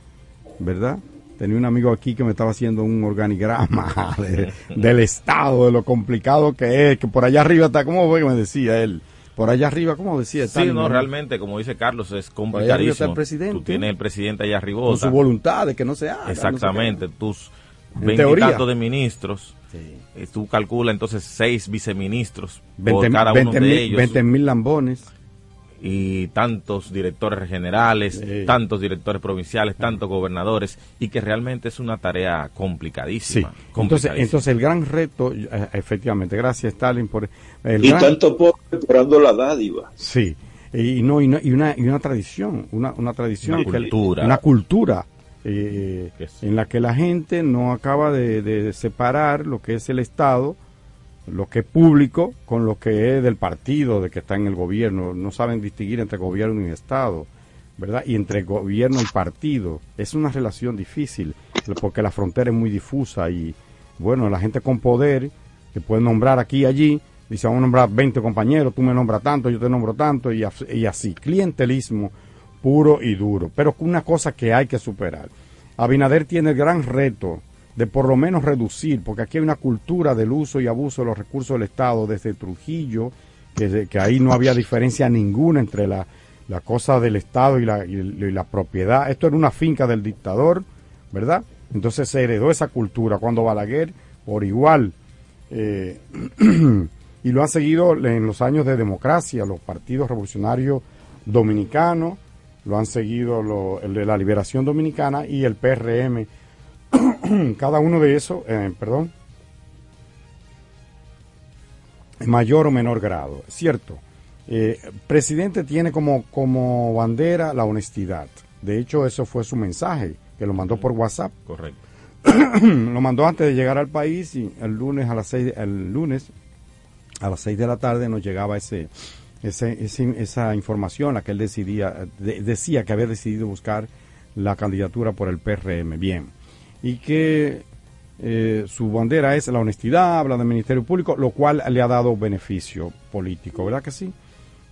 ¿verdad? Tenía un amigo aquí que me estaba haciendo un organigrama de- del estado, de lo complicado que es, que por allá arriba está, ¿cómo fue que me decía él? Por allá arriba, ¿cómo decía? Sí, el- no, realmente, como dice Carlos, es arriba está complicadísimo. el presidente. Tú tienes el presidente allá arriba. con su voluntad de que no se haga. Exactamente, tus En veintitantos de ministros, eh, tú calculas entonces seis viceministros no por sé qué. cada 20 uno de mil- ellos 20 mil lambones. y tantos directores generales, tantos directores provinciales, tantos gobernadores y que realmente es una tarea Sí. complicadísima. Entonces, entonces el gran reto, eh, efectivamente, gracias Stalin por el Y gran- tanto pobre esperando la dádiva. Sí, y no y, no- y una y una tradición, una, una tradición, Una que- cultura. una cultura eh, en la que la gente no acaba de, de separar lo que es el Estado, lo que es público, con lo que es del partido de que está en el gobierno. No saben distinguir entre gobierno y Estado, ¿verdad? Y entre gobierno y partido. Es una relación difícil, porque la frontera es muy difusa y, bueno, la gente con poder, que puede nombrar aquí y allí, dice, vamos a nombrar 20 compañeros, tú me nombras tanto, yo te nombro tanto, y así. Clientelismo puro y duro. Pero una cosa que hay que superar. Abinader tiene el gran reto de por lo menos reducir, porque aquí hay una cultura del uso y abuso de los recursos del Estado desde Trujillo, que, que ahí no había diferencia ninguna entre la, la cosa del Estado y la, y la propiedad. Esto era una finca del dictador, ¿verdad? Entonces se heredó esa cultura cuando Balaguer, por igual, eh, y lo han seguido en los años de democracia, los partidos revolucionarios dominicanos, lo han seguido lo- el de la liberación dominicana y el PRM. Cada uno de esos, eh, perdón, en mayor o menor grado, ¿cierto? Eh, presidente tiene como, como bandera la honestidad. De hecho, eso fue su mensaje, que lo mandó por WhatsApp. Correcto. lo mandó antes de llegar al país y el lunes a las seis, el lunes a las seis de la tarde nos llegaba ese, ese, ese- esa información, la que él decidía, de- decía que había decidido buscar la candidatura por el PRM. Bien. Y que eh, su bandera es la honestidad, habla del Ministerio Público, lo cual le ha dado beneficio político, ¿verdad que sí?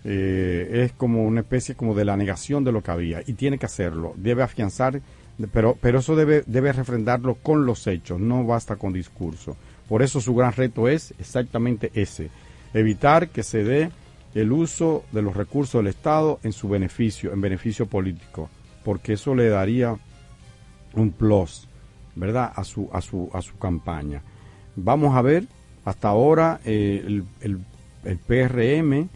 Eh, es como una especie como de la negación de lo que había y tiene que hacerlo, debe afianzar, pero, pero eso debe, debe refrendarlo con los hechos, no basta con discurso. Por eso su gran reto es exactamente ese, evitar que se dé el uso de los recursos del Estado en su beneficio, en beneficio político, porque eso le daría un plus, ¿verdad?, a su, a su, a su campaña. Vamos a ver, hasta ahora eh, el, el, el PRM,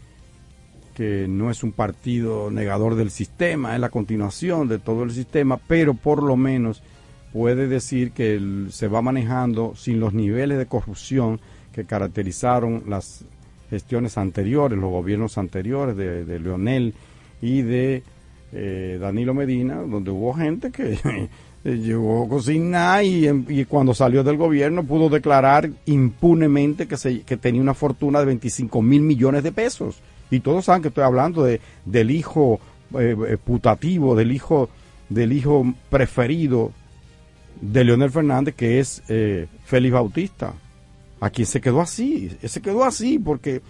que no es un partido negador del sistema, es la continuación de todo el sistema, pero por lo menos puede decir que se va manejando sin los niveles de corrupción que caracterizaron las gestiones anteriores, los gobiernos anteriores de, de Leonel y de eh, Danilo Medina, donde hubo gente que llegó con sin nada y cuando salió del gobierno pudo declarar impunemente que, se, que tenía una fortuna de 25 mil millones de pesos. Y todos saben que estoy hablando de, del hijo eh, eh, putativo, del hijo, del hijo preferido de Leonel Fernández, que es eh, Félix Bautista, a quien se quedó así, se quedó así porque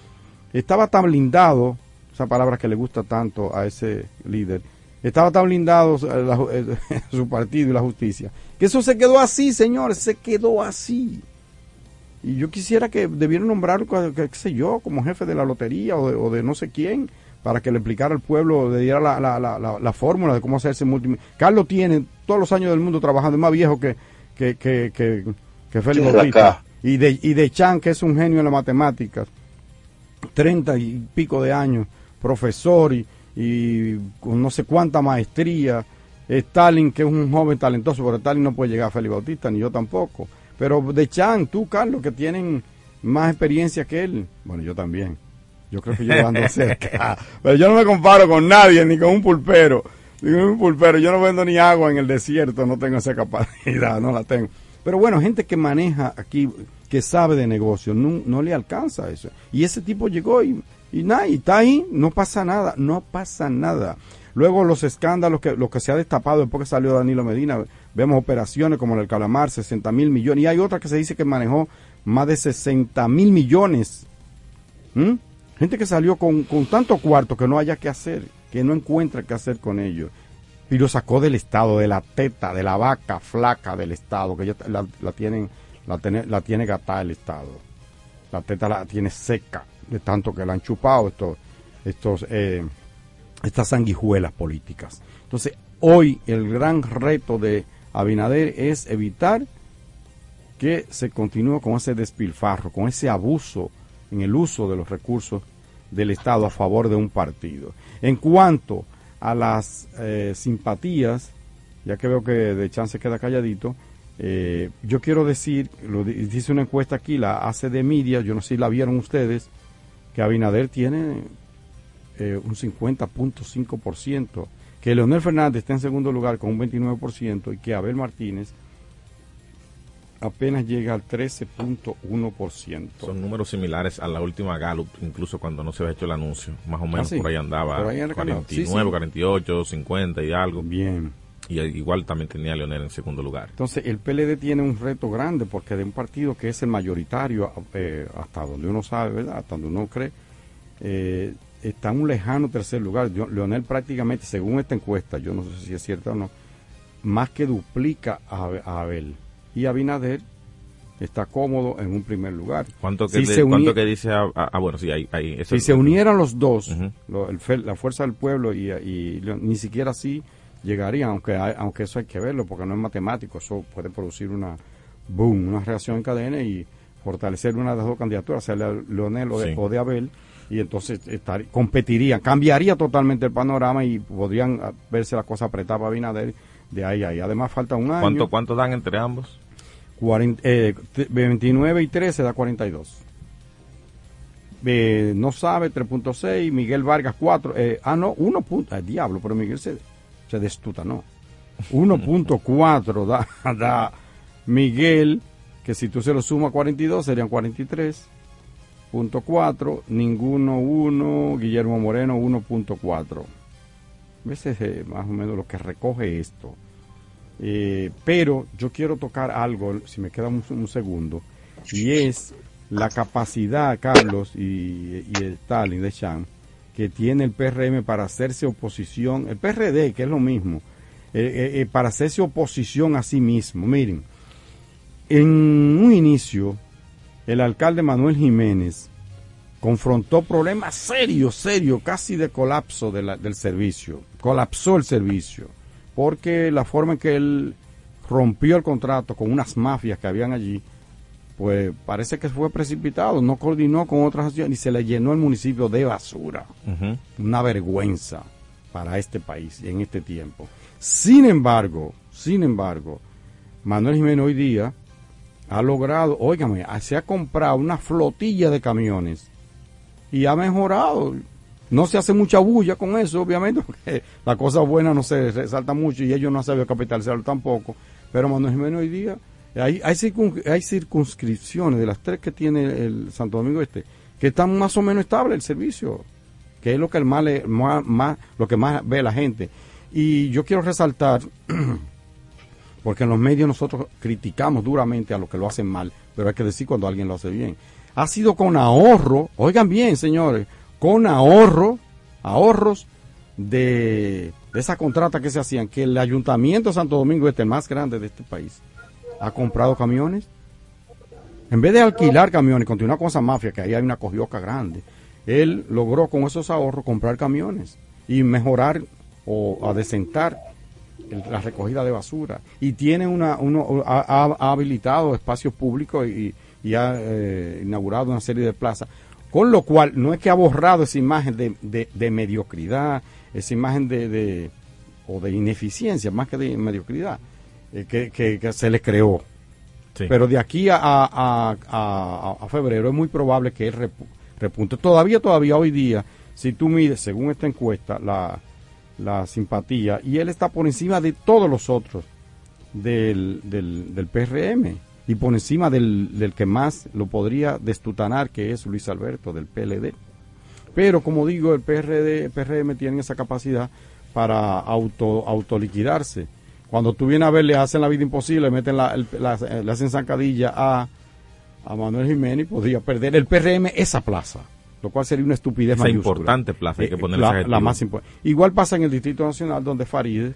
estaba tan blindado, esa palabra que le gusta tanto a ese líder, estaba tan blindado eh, la ju- eh, su partido y la justicia, que eso se quedó así, señores, se quedó así. Y yo quisiera que debieran nombrarlo, qué sé yo, como jefe de la lotería o de, o de no sé quién, para que le explicara al pueblo, le diera la, la, la, la, fórmula de cómo hacerse multi... Carlos tiene todos los años del mundo trabajando, es más viejo que, que, que, que, que Félix Bautista. Y de, y de Chan, que es un genio en las matemáticas, treinta y pico de años, profesor y, y con no sé cuánta maestría. Stalin, que es un joven talentoso, pero Stalin no puede llegar a Félix Bautista, ni yo tampoco. Pero de Chan, tú, Carlos, que tienen más experiencia que él. Bueno, yo también. Yo creo que yo ando cerca. Pero yo no me comparo con nadie, ni con un pulpero. Ni con un pulpero. Yo no vendo ni agua en el desierto, no tengo esa capacidad, no la tengo. Pero bueno, gente que maneja aquí, que sabe de negocio, no, no le alcanza eso. Y ese tipo llegó y, y nada, y está ahí, no pasa nada, no pasa nada. Luego los escándalos, que lo que se ha destapado después que salió Danilo Medina, vemos operaciones como el Calamar, 60 mil millones, y hay otra que se dice que manejó más de 60 mil millones. ¿Mm? Gente que salió con, con tanto cuarto que no haya que hacer, que no encuentra qué hacer con ellos. Y lo sacó del Estado, de la teta, de la vaca flaca del Estado, que ya la, tienen, la, tiene, la tiene gatada el Estado. La teta la tiene seca, de tanto que la han chupado estos, estos, eh, estas sanguijuelas políticas. Entonces, hoy el gran reto de Abinader es evitar que se continúe con ese despilfarro, con ese abuso en el uso de los recursos del Estado a favor de un partido. En cuanto a las eh, simpatías, ya que veo que de chance queda calladito, eh, yo quiero decir, lo dice una encuesta aquí, la hace de media, yo no sé si la vieron ustedes, que Abinader tiene eh, un 50.5%, que Leonel Fernández está en segundo lugar con un 29% y que Abel Martínez apenas llega al 13.1%. Son números similares a la última Gallup, incluso cuando no se había hecho el anuncio. Más o menos ah, por ahí andaba. Por ahí 49, 48, 50 y algo. Bien. Y igual también tenía Leonel en segundo lugar. Entonces, el PLD tiene un reto grande porque de un partido que es el mayoritario, eh, hasta donde uno sabe, ¿verdad? Hasta donde uno cree, eh, está en un lejano tercer lugar. Leonel prácticamente, según esta encuesta, yo no sé si es cierta o no, más que duplica a Abel y Abinader está cómodo en un primer lugar. ¿Cuánto que, que dice? Ah, bueno, sí, hay, si se unieran los dos, la fuerza del pueblo y, ni siquiera así llegarían, aunque aunque eso hay que verlo, porque no es matemático, eso puede producir una boom, una reacción en cadena y fortalecer una de las dos candidaturas, sea Leonel o de, o de Abel, y entonces estar, competirían, cambiaría totalmente el panorama y podrían verse las cosas apretadas para Abinader de ahí a ahí. Además falta un año. ¿Cuánto, cuánto dan entre ambos? 29 eh, y 13 da 42. Eh, no sabe 3.6, Miguel Vargas 4, eh, ah no, 1. Punto, diablo, pero Miguel se, se destuta, no. 1.4 da, da Miguel, que si tú se lo sumas a 42 serían 43.4, ninguno 1, Guillermo Moreno 1.4. Ese es más o menos lo que recoge esto. Eh, pero yo quiero tocar algo, si me queda un, segundo, y es la capacidad, Carlos y, y Stalin de Chan, que tiene el PRM para hacerse oposición, el PRD, que es lo mismo, eh, eh, para hacerse oposición a sí mismo. Miren, en un inicio, el alcalde Manuel Jiménez confrontó problemas serios, serios, casi de colapso del servicio, colapsó el servicio porque la forma en que él rompió el contrato con unas mafias que habían allí, pues parece que fue precipitado, no coordinó con otras acciones y se le llenó el municipio de basura. Una vergüenza para este país en este tiempo. Sin embargo, sin embargo, Manuel Jiménez hoy día ha logrado, óigame, se ha comprado una flotilla de camiones y ha mejorado no se hace mucha bulla con eso, obviamente, porque la cosa buena no se resalta mucho y ellos no han sabido capitalizarlo tampoco. Pero Manuel Jiménez hoy día, hay, hay, circunscripciones de las tres que tiene el Santo Domingo Este, que están más o menos estables el servicio, que es lo que, el más, más, lo que más ve la gente. Y yo quiero resaltar, porque en los medios nosotros criticamos duramente a los que lo hacen mal, pero hay que decir cuando alguien lo hace bien. Ha sido con ahorro, oigan bien, señores, con ahorro, ahorros de, esa contrata que se hacían, que el Ayuntamiento de Santo Domingo este, el más grande de este país, ha comprado camiones. En vez de alquilar camiones, continuar con esa mafia, que ahí hay una cojioca grande, él logró con esos ahorros comprar camiones y mejorar o adecentar la recogida de basura. Y tiene una, uno, ha, ha- ha habilitado espacios públicos y, y ha eh, inaugurado una serie de plazas. Con lo cual, no es que ha borrado esa imagen de, de- de mediocridad, esa imagen de, de- o de ineficiencia, más que de mediocridad, eh, que, que- que se le creó. Sí. Pero de aquí a, a- a- a- febrero es muy probable que él repu- repunte. Todavía, todavía hoy día, si tú mides, según esta encuesta, la, la simpatía, y él está por encima de todos los otros del, del, del PRM y por encima del, del que más lo podría destutanar, que es Luis Alberto, del PLD. Pero como digo, el PRD, PRM tiene esa capacidad para auto, autoliquidarse. Cuando tú vienes a ver, le hacen la vida imposible, le meten la, el- la- le hacen zancadilla a, a Manuel Jiménez, podría perder el PRM esa plaza, lo cual sería una estupidez mayúscula. importante plaza, hay que Eh, ponerle la, adjetivo. la más impo- Igual pasa en el Distrito Nacional, donde Farideh,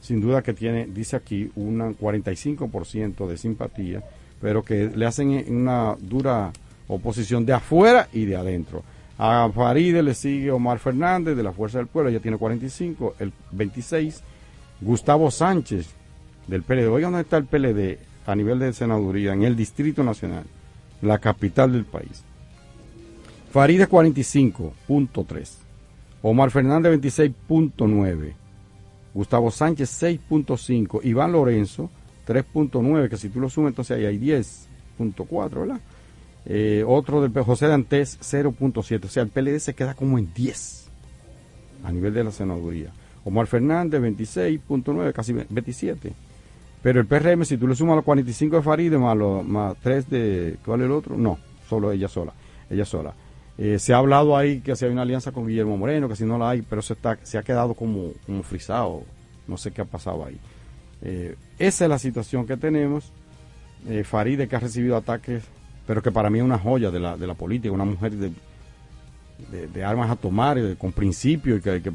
sin duda que tiene, dice aquí, un 45% de simpatía, pero que le hacen una dura oposición de afuera y de adentro. A Farideh le sigue Omar Fernández de la Fuerza del Pueblo, ella tiene 45, el 26. Gustavo Sánchez del PLD. Oigan dónde está el PLD a nivel de senaduría en el Distrito Nacional, la capital del país. Farideh 45.3. Omar Fernández 26.9. Gustavo Sánchez 6.5. Iván Lorenzo 3.9, que si tú lo sumas entonces ahí hay 10.4, ¿verdad? Eh, otro del José Dantes 0.7. O sea, el PLD se queda como en 10 a nivel de la senaduría. Omar Fernández 26.9, casi 27. Pero el PRM, si tú le sumas los 45 de Faride más, los, más 3 de. ¿Cuál es el otro? No, solo ella sola. Ella sola. Eh, se ha hablado ahí que si hay una alianza con Guillermo Moreno, que si no la hay, pero se, está, se ha quedado como, como frisado. No sé qué ha pasado ahí. Eh, esa es la situación que tenemos. Eh, Faride que ha recibido ataques, pero que para mí es una joya de la, de la política, una mujer de, de, armas a tomar, de- con principio, y que, que,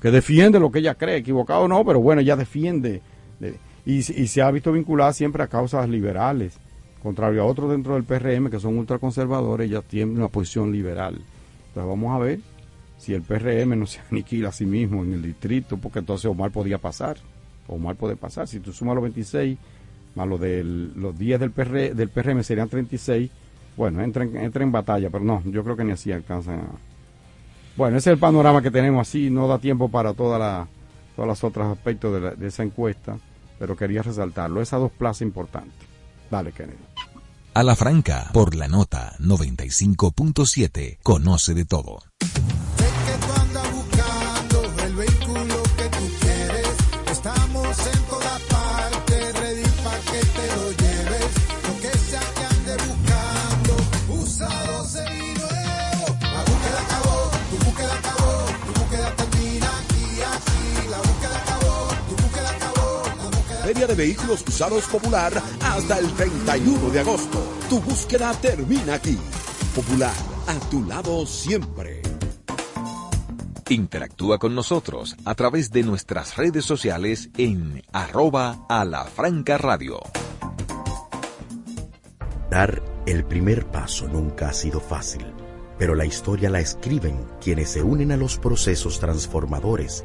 que defiende lo que ella cree, equivocado o no, pero bueno, ella defiende. de- y, y se ha visto vinculada siempre a causas liberales, contrario a otros dentro del PRM que son ultraconservadores, ella tiene una posición liberal. Entonces vamos a ver si el PRM no se aniquila a sí mismo en el distrito, porque entonces Omar podía pasar. Omar puede pasar. Si tú sumas los 26 más los, del, los 10 del, PR, del PRM serían 36, bueno, entra en, entra en batalla, pero no, yo creo que ni así alcanzan a... Bueno, ese es el panorama que tenemos así, no da tiempo para toda la, todos los otros aspectos de, esa encuesta, pero quería resaltarlo, esas dos plazas importantes. Dale, Kennedy. A la franca, por la nota 95.7, conoce de todo. De Vehículos Usados Popular hasta el 31 de agosto. Tu búsqueda termina aquí. Popular, a tu lado siempre. Interactúa con nosotros a través de nuestras redes sociales en arroba a la franca radio. Dar el primer paso nunca ha sido fácil, pero la historia la escriben quienes se unen a los procesos transformadores,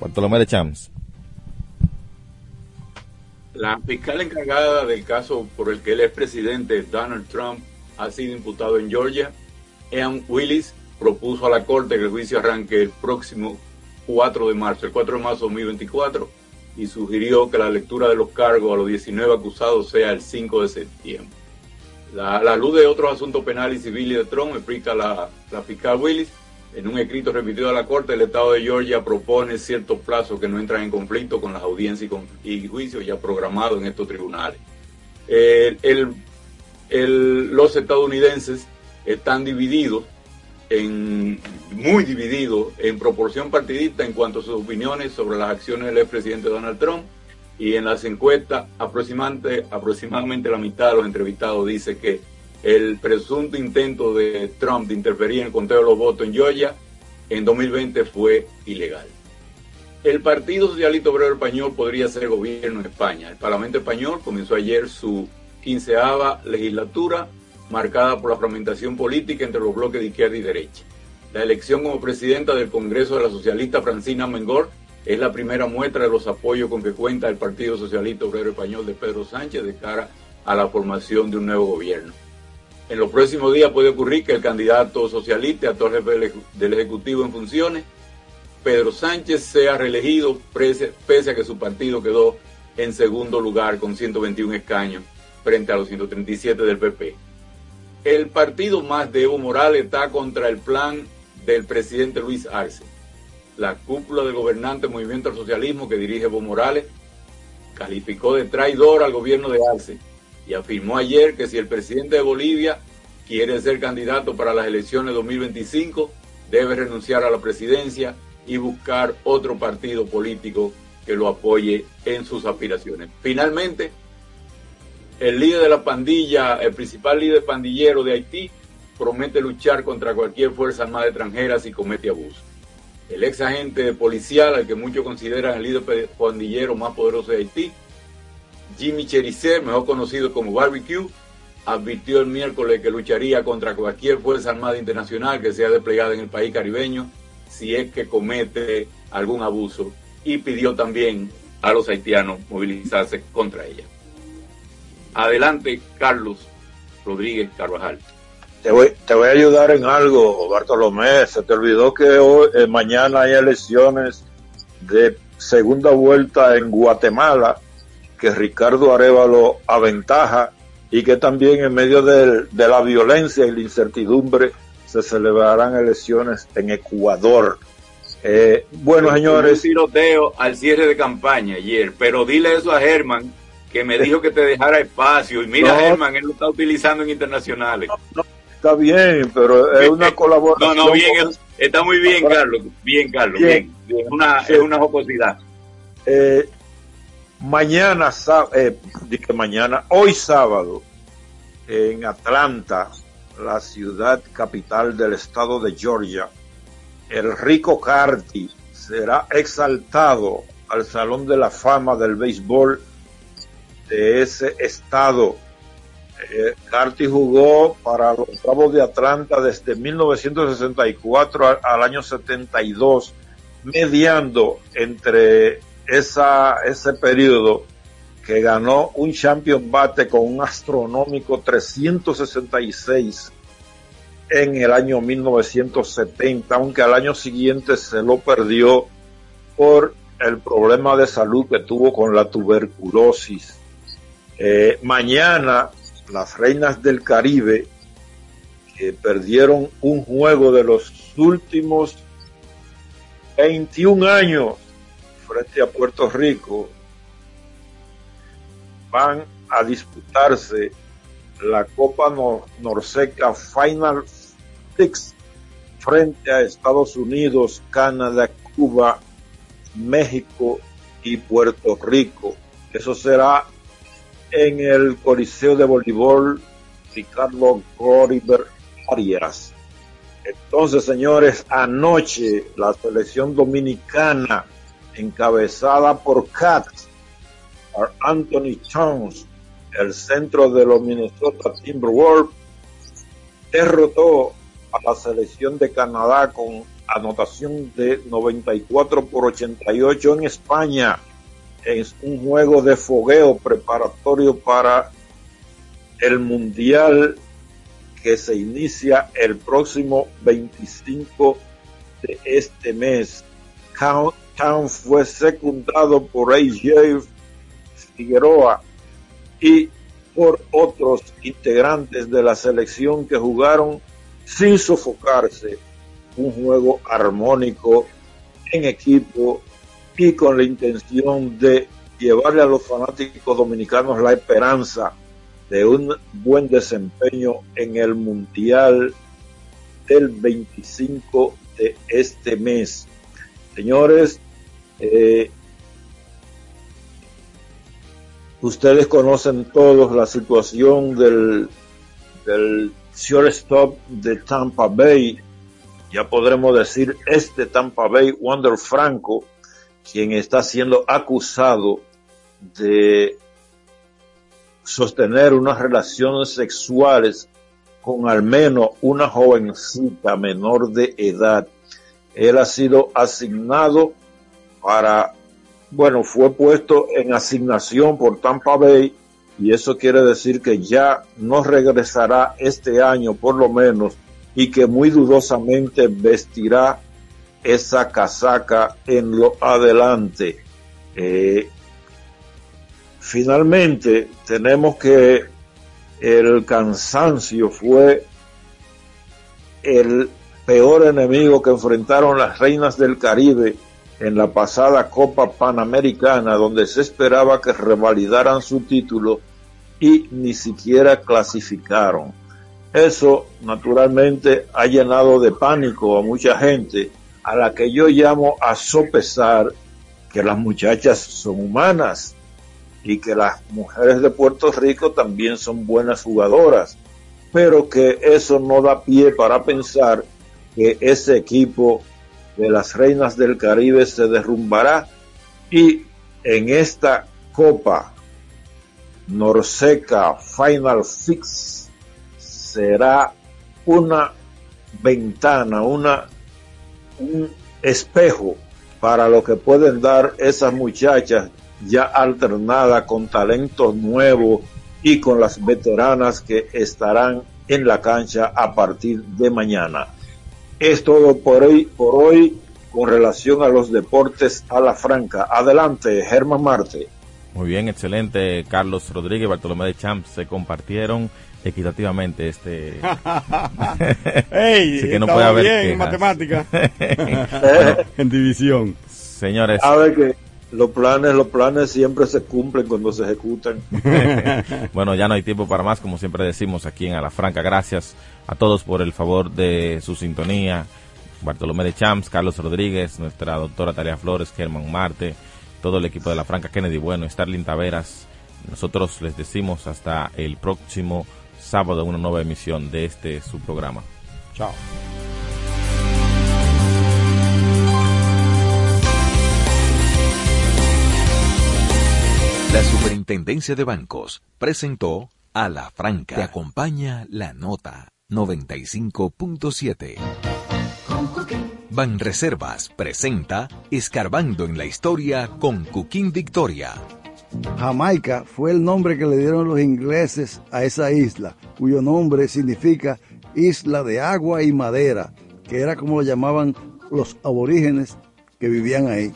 Bartolomé de Champs. La fiscal encargada del caso por el que el expresidente Donald Trump ha sido imputado en Georgia, Ian Willis, propuso a la Corte que el juicio arranque el próximo 4 de marzo, el 4 de marzo de 2024, y sugirió que la lectura de los cargos a los 19 acusados sea el 5 de septiembre. La, la luz de otros asuntos penales y civiles de Trump, explica la, la fiscal Willis, en un escrito remitido a la Corte, el Estado de Georgia propone ciertos plazos que no entran en conflicto con las audiencias y, juicios ya programados en estos tribunales. Los estadounidenses están divididos, muy divididos en proporción partidista en cuanto a sus opiniones sobre las acciones del expresidente Donald Trump. Y en las encuestas, aproximadamente, aproximadamente la mitad de los entrevistados dice que el presunto intento de Trump de interferir en el conteo de los votos en Georgia en 2020 fue ilegal. El Partido Socialista Obrero Español podría ser gobierno en España. El Parlamento Español comenzó ayer su quinceava legislatura marcada por la fragmentación política entre los bloques de izquierda y derecha. La elección como presidenta del Congreso de la socialista Francina Mengor es la primera muestra de los apoyos con que cuenta el Partido Socialista Obrero Español de Pedro Sánchez de cara a la formación de un nuevo gobierno. En los próximos días puede ocurrir que el candidato socialista, actual jefe del Ejecutivo en funciones, Pedro Sánchez, sea reelegido pese, a que su partido quedó en segundo lugar con 121 escaños frente a los 137 del PP. El partido más de Evo Morales está contra el plan del presidente Luis Arce. La cúpula del gobernante Movimiento al Socialismo que dirige Evo Morales calificó de traidor al gobierno de Arce y afirmó ayer que si el presidente de Bolivia quiere ser candidato para las elecciones 2025, debe renunciar a la presidencia y buscar otro partido político que lo apoye en sus aspiraciones. Finalmente, el líder de la pandilla, el principal líder pandillero de Haití, promete luchar contra cualquier fuerza armada extranjera si comete abuso. El ex agente policial, al que muchos consideran el líder pandillero más poderoso de Haití, Jimmy Chericer, mejor conocido como Barbecue, advirtió el miércoles que lucharía contra cualquier fuerza armada internacional que sea desplegada en el país caribeño si es que comete algún abuso y pidió también a los haitianos movilizarse contra ella. Adelante, Carlos Rodríguez Carvajal. Te voy, te voy a ayudar en algo, Bartolomé. Se te olvidó que hoy, eh, mañana hay elecciones de segunda vuelta en Guatemala, que Ricardo Arevalo aventaja y que también en medio de, de la violencia y la incertidumbre se celebrarán elecciones en Ecuador. Eh, bueno, señores. Un tiroteo al cierre de campaña ayer, pero dile eso a Germán, que me dijo que te dejara espacio. Y mira, No. Germán, él lo está utilizando en internacionales. Está bien, pero es una colaboración. No, no, bien, está muy bien, Carlos. Bien, Carlos, bien. Bien. Es una, es una jocosidad. Eh, mañana, eh, que mañana, hoy sábado, en Atlanta, la ciudad capital del estado de Georgia, el rico Carty será exaltado al Salón de la Fama del Béisbol de ese estado. Eh, Carty jugó para los Bravos de Atlanta desde 1964 al, al año 72, mediando entre ese periodo que ganó un champion bate con un astronómico 366 en el año 1970, aunque al año siguiente se lo perdió por el problema de salud que tuvo con la tuberculosis. Eh, mañana las reinas del Caribe perdieron un juego de los últimos 21 años frente a Puerto Rico van a disputarse la Copa Nor- Norseca Final Six frente a Estados Unidos, Canadá, Cuba, México y Puerto Rico. Eso será en el Coliseo de Voleibol Ricardo Gloriber Arias. Entonces, señores, anoche la selección dominicana encabezada por Cat, por Anthony Jones, el centro de los Minnesota Timberwolves, derrotó a la selección de Canadá con anotación de 94 por 88 en España. Es un juego de fogueo preparatorio para el Mundial que se inicia el próximo 25 de este mes. Town fue secundado por AJ Figueroa y por otros integrantes de la selección que jugaron sin sofocarse un juego armónico en equipo y con la intención de llevarle a los fanáticos dominicanos la esperanza de un buen desempeño en el Mundial del 25 de este mes. Señores, eh, ustedes conocen todos la situación del, del shortstop de Tampa Bay, ya podremos decir este Tampa Bay, Wander Franco, quien está siendo acusado de sostener unas relaciones sexuales con al menos una jovencita menor de edad. Él ha sido asignado para, bueno, fue puesto en asignación por Tampa Bay y eso quiere decir que ya no regresará este año por lo menos y que muy dudosamente vestirá esa casaca en lo adelante. Eh, finalmente tenemos que el cansancio fue el peor enemigo que enfrentaron las reinas del Caribe en la pasada Copa Panamericana, donde se esperaba que revalidaran su título y ni siquiera clasificaron. Eso naturalmente ha llenado de pánico a mucha gente, a la que yo llamo a sopesar que las muchachas son humanas y que las mujeres de Puerto Rico también son buenas jugadoras, pero que eso no da pie para pensar que ese equipo de las reinas del Caribe se derrumbará y en esta Copa Norseca Final Fix será una ventana, una, un espejo para lo que pueden dar esas muchachas ya alternadas con talentos nuevos y con las veteranas que estarán en la cancha a partir de mañana. Es todo por hoy, por hoy con relación a los deportes a la franca. Adelante, Germán Marte. Muy bien, excelente. Carlos Rodríguez y Bartolomé de Champs se compartieron equitativamente este Ey, que no puede haber bien en matemática en división señores a ver que los planes los planes siempre se cumplen cuando se ejecutan bueno ya no hay tiempo para más como siempre decimos aquí en A la Franca gracias a todos por el favor de su sintonía Bartolomé de Champs Carlos Rodríguez nuestra doctora Talia Flores Germán Marte todo el equipo de la Franca Kennedy Bueno, Starling Taveras. Nosotros les decimos hasta el próximo sábado una nueva emisión de este su programa. Chao. La Superintendencia de Bancos presentó a la Franca. Te acompaña la nota 95.7. Banreservas presenta Escarbando en la Historia con Cuquín Victoria. Jamaica fue el nombre que le dieron los ingleses a esa isla, cuyo nombre significa isla de agua y madera, que era como lo llamaban los aborígenes que vivían ahí.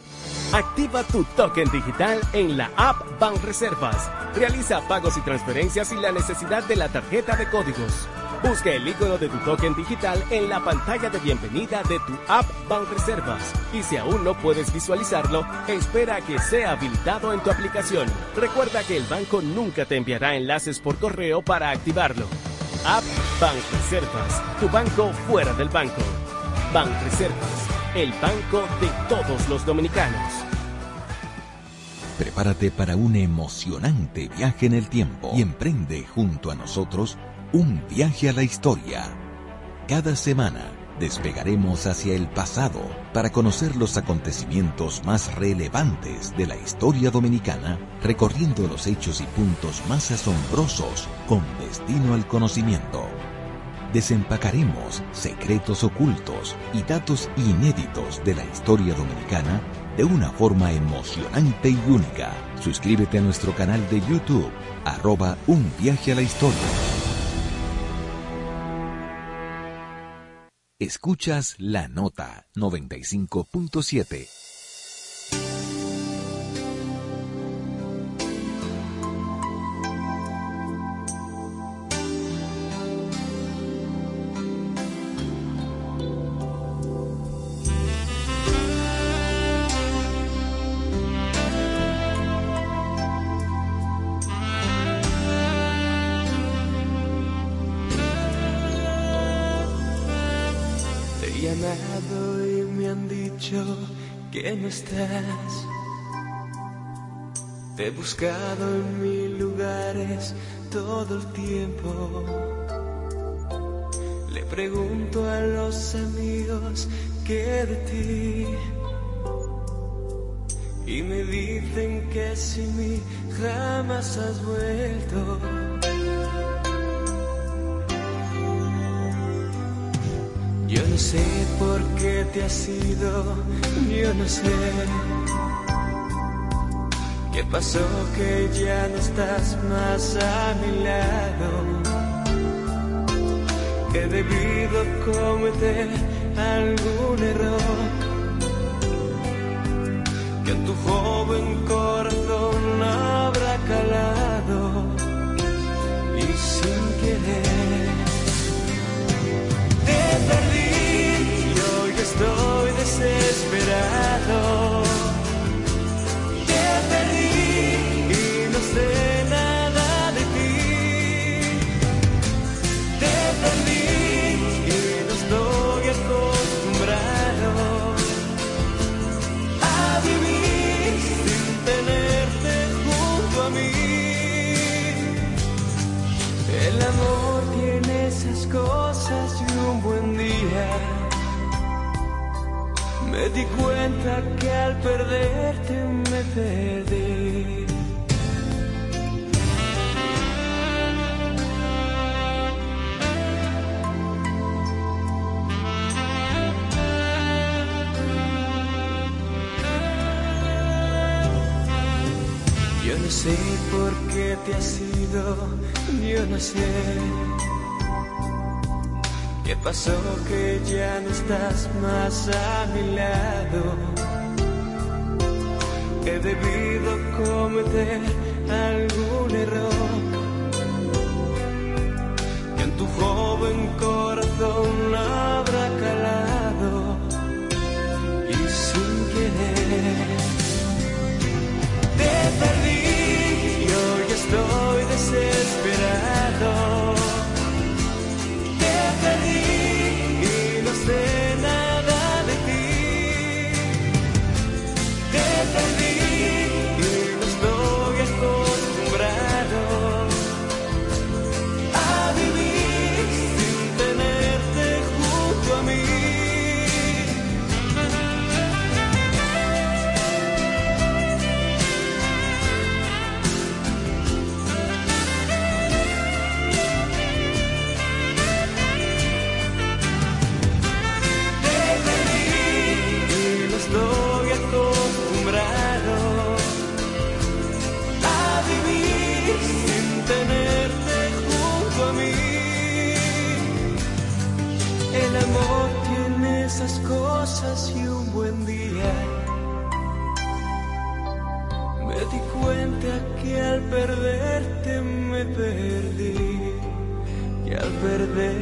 Activa tu token digital en la app Banreservas. Realiza pagos y transferencias sin la necesidad de la tarjeta de códigos. Busca el icono de tu token digital en la pantalla de bienvenida de tu app Banreservas. Y si aún no puedes visualizarlo, espera a que sea habilitado en tu aplicación. Recuerda que el banco nunca te enviará enlaces por correo para activarlo. App Banreservas, tu banco fuera del banco. Banreservas, el banco de todos los dominicanos. Prepárate para un emocionante viaje en el tiempo y emprende junto a nosotros un viaje a la historia. Cada semana despegaremos hacia el pasado para conocer los acontecimientos más relevantes de la historia dominicana, recorriendo los hechos y puntos más asombrosos con destino al conocimiento. desempacaremos secretos ocultos y datos inéditos de la historia dominicana de una forma emocionante y única. Suscríbete a nuestro canal de YouTube, arroba un viaje a la historia. Escuchas la nota 95.7. buscado en mil lugares todo el tiempo. Le pregunto a los amigos qué de ti. Y me dicen que sin mí jamás has vuelto. Yo no sé por qué te has ido, yo no sé. ¿Qué pasó que ya no estás más a mi lado? He debido cometer algún error. Que tu joven corazón habrá calado Me di cuenta que al perderte me perdí. sé por qué te has ido, yo no sé. ¿Qué pasó que ya no estás más a mi lado? He debido cometer algún error. Que en tu joven corazón habrá calado y sin querer te perdí estoy desesperado. Cosas y un buen día. Me di cuenta que al perderte me perdí, que al perderte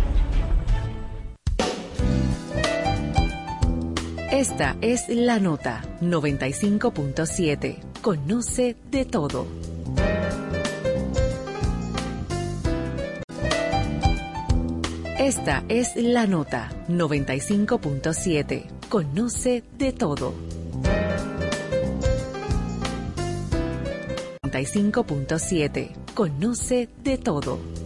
Esta es la nota 95.7. Conoce de todo. Esta es la nota 95.7. Conoce de todo. 95.7. Conoce de todo.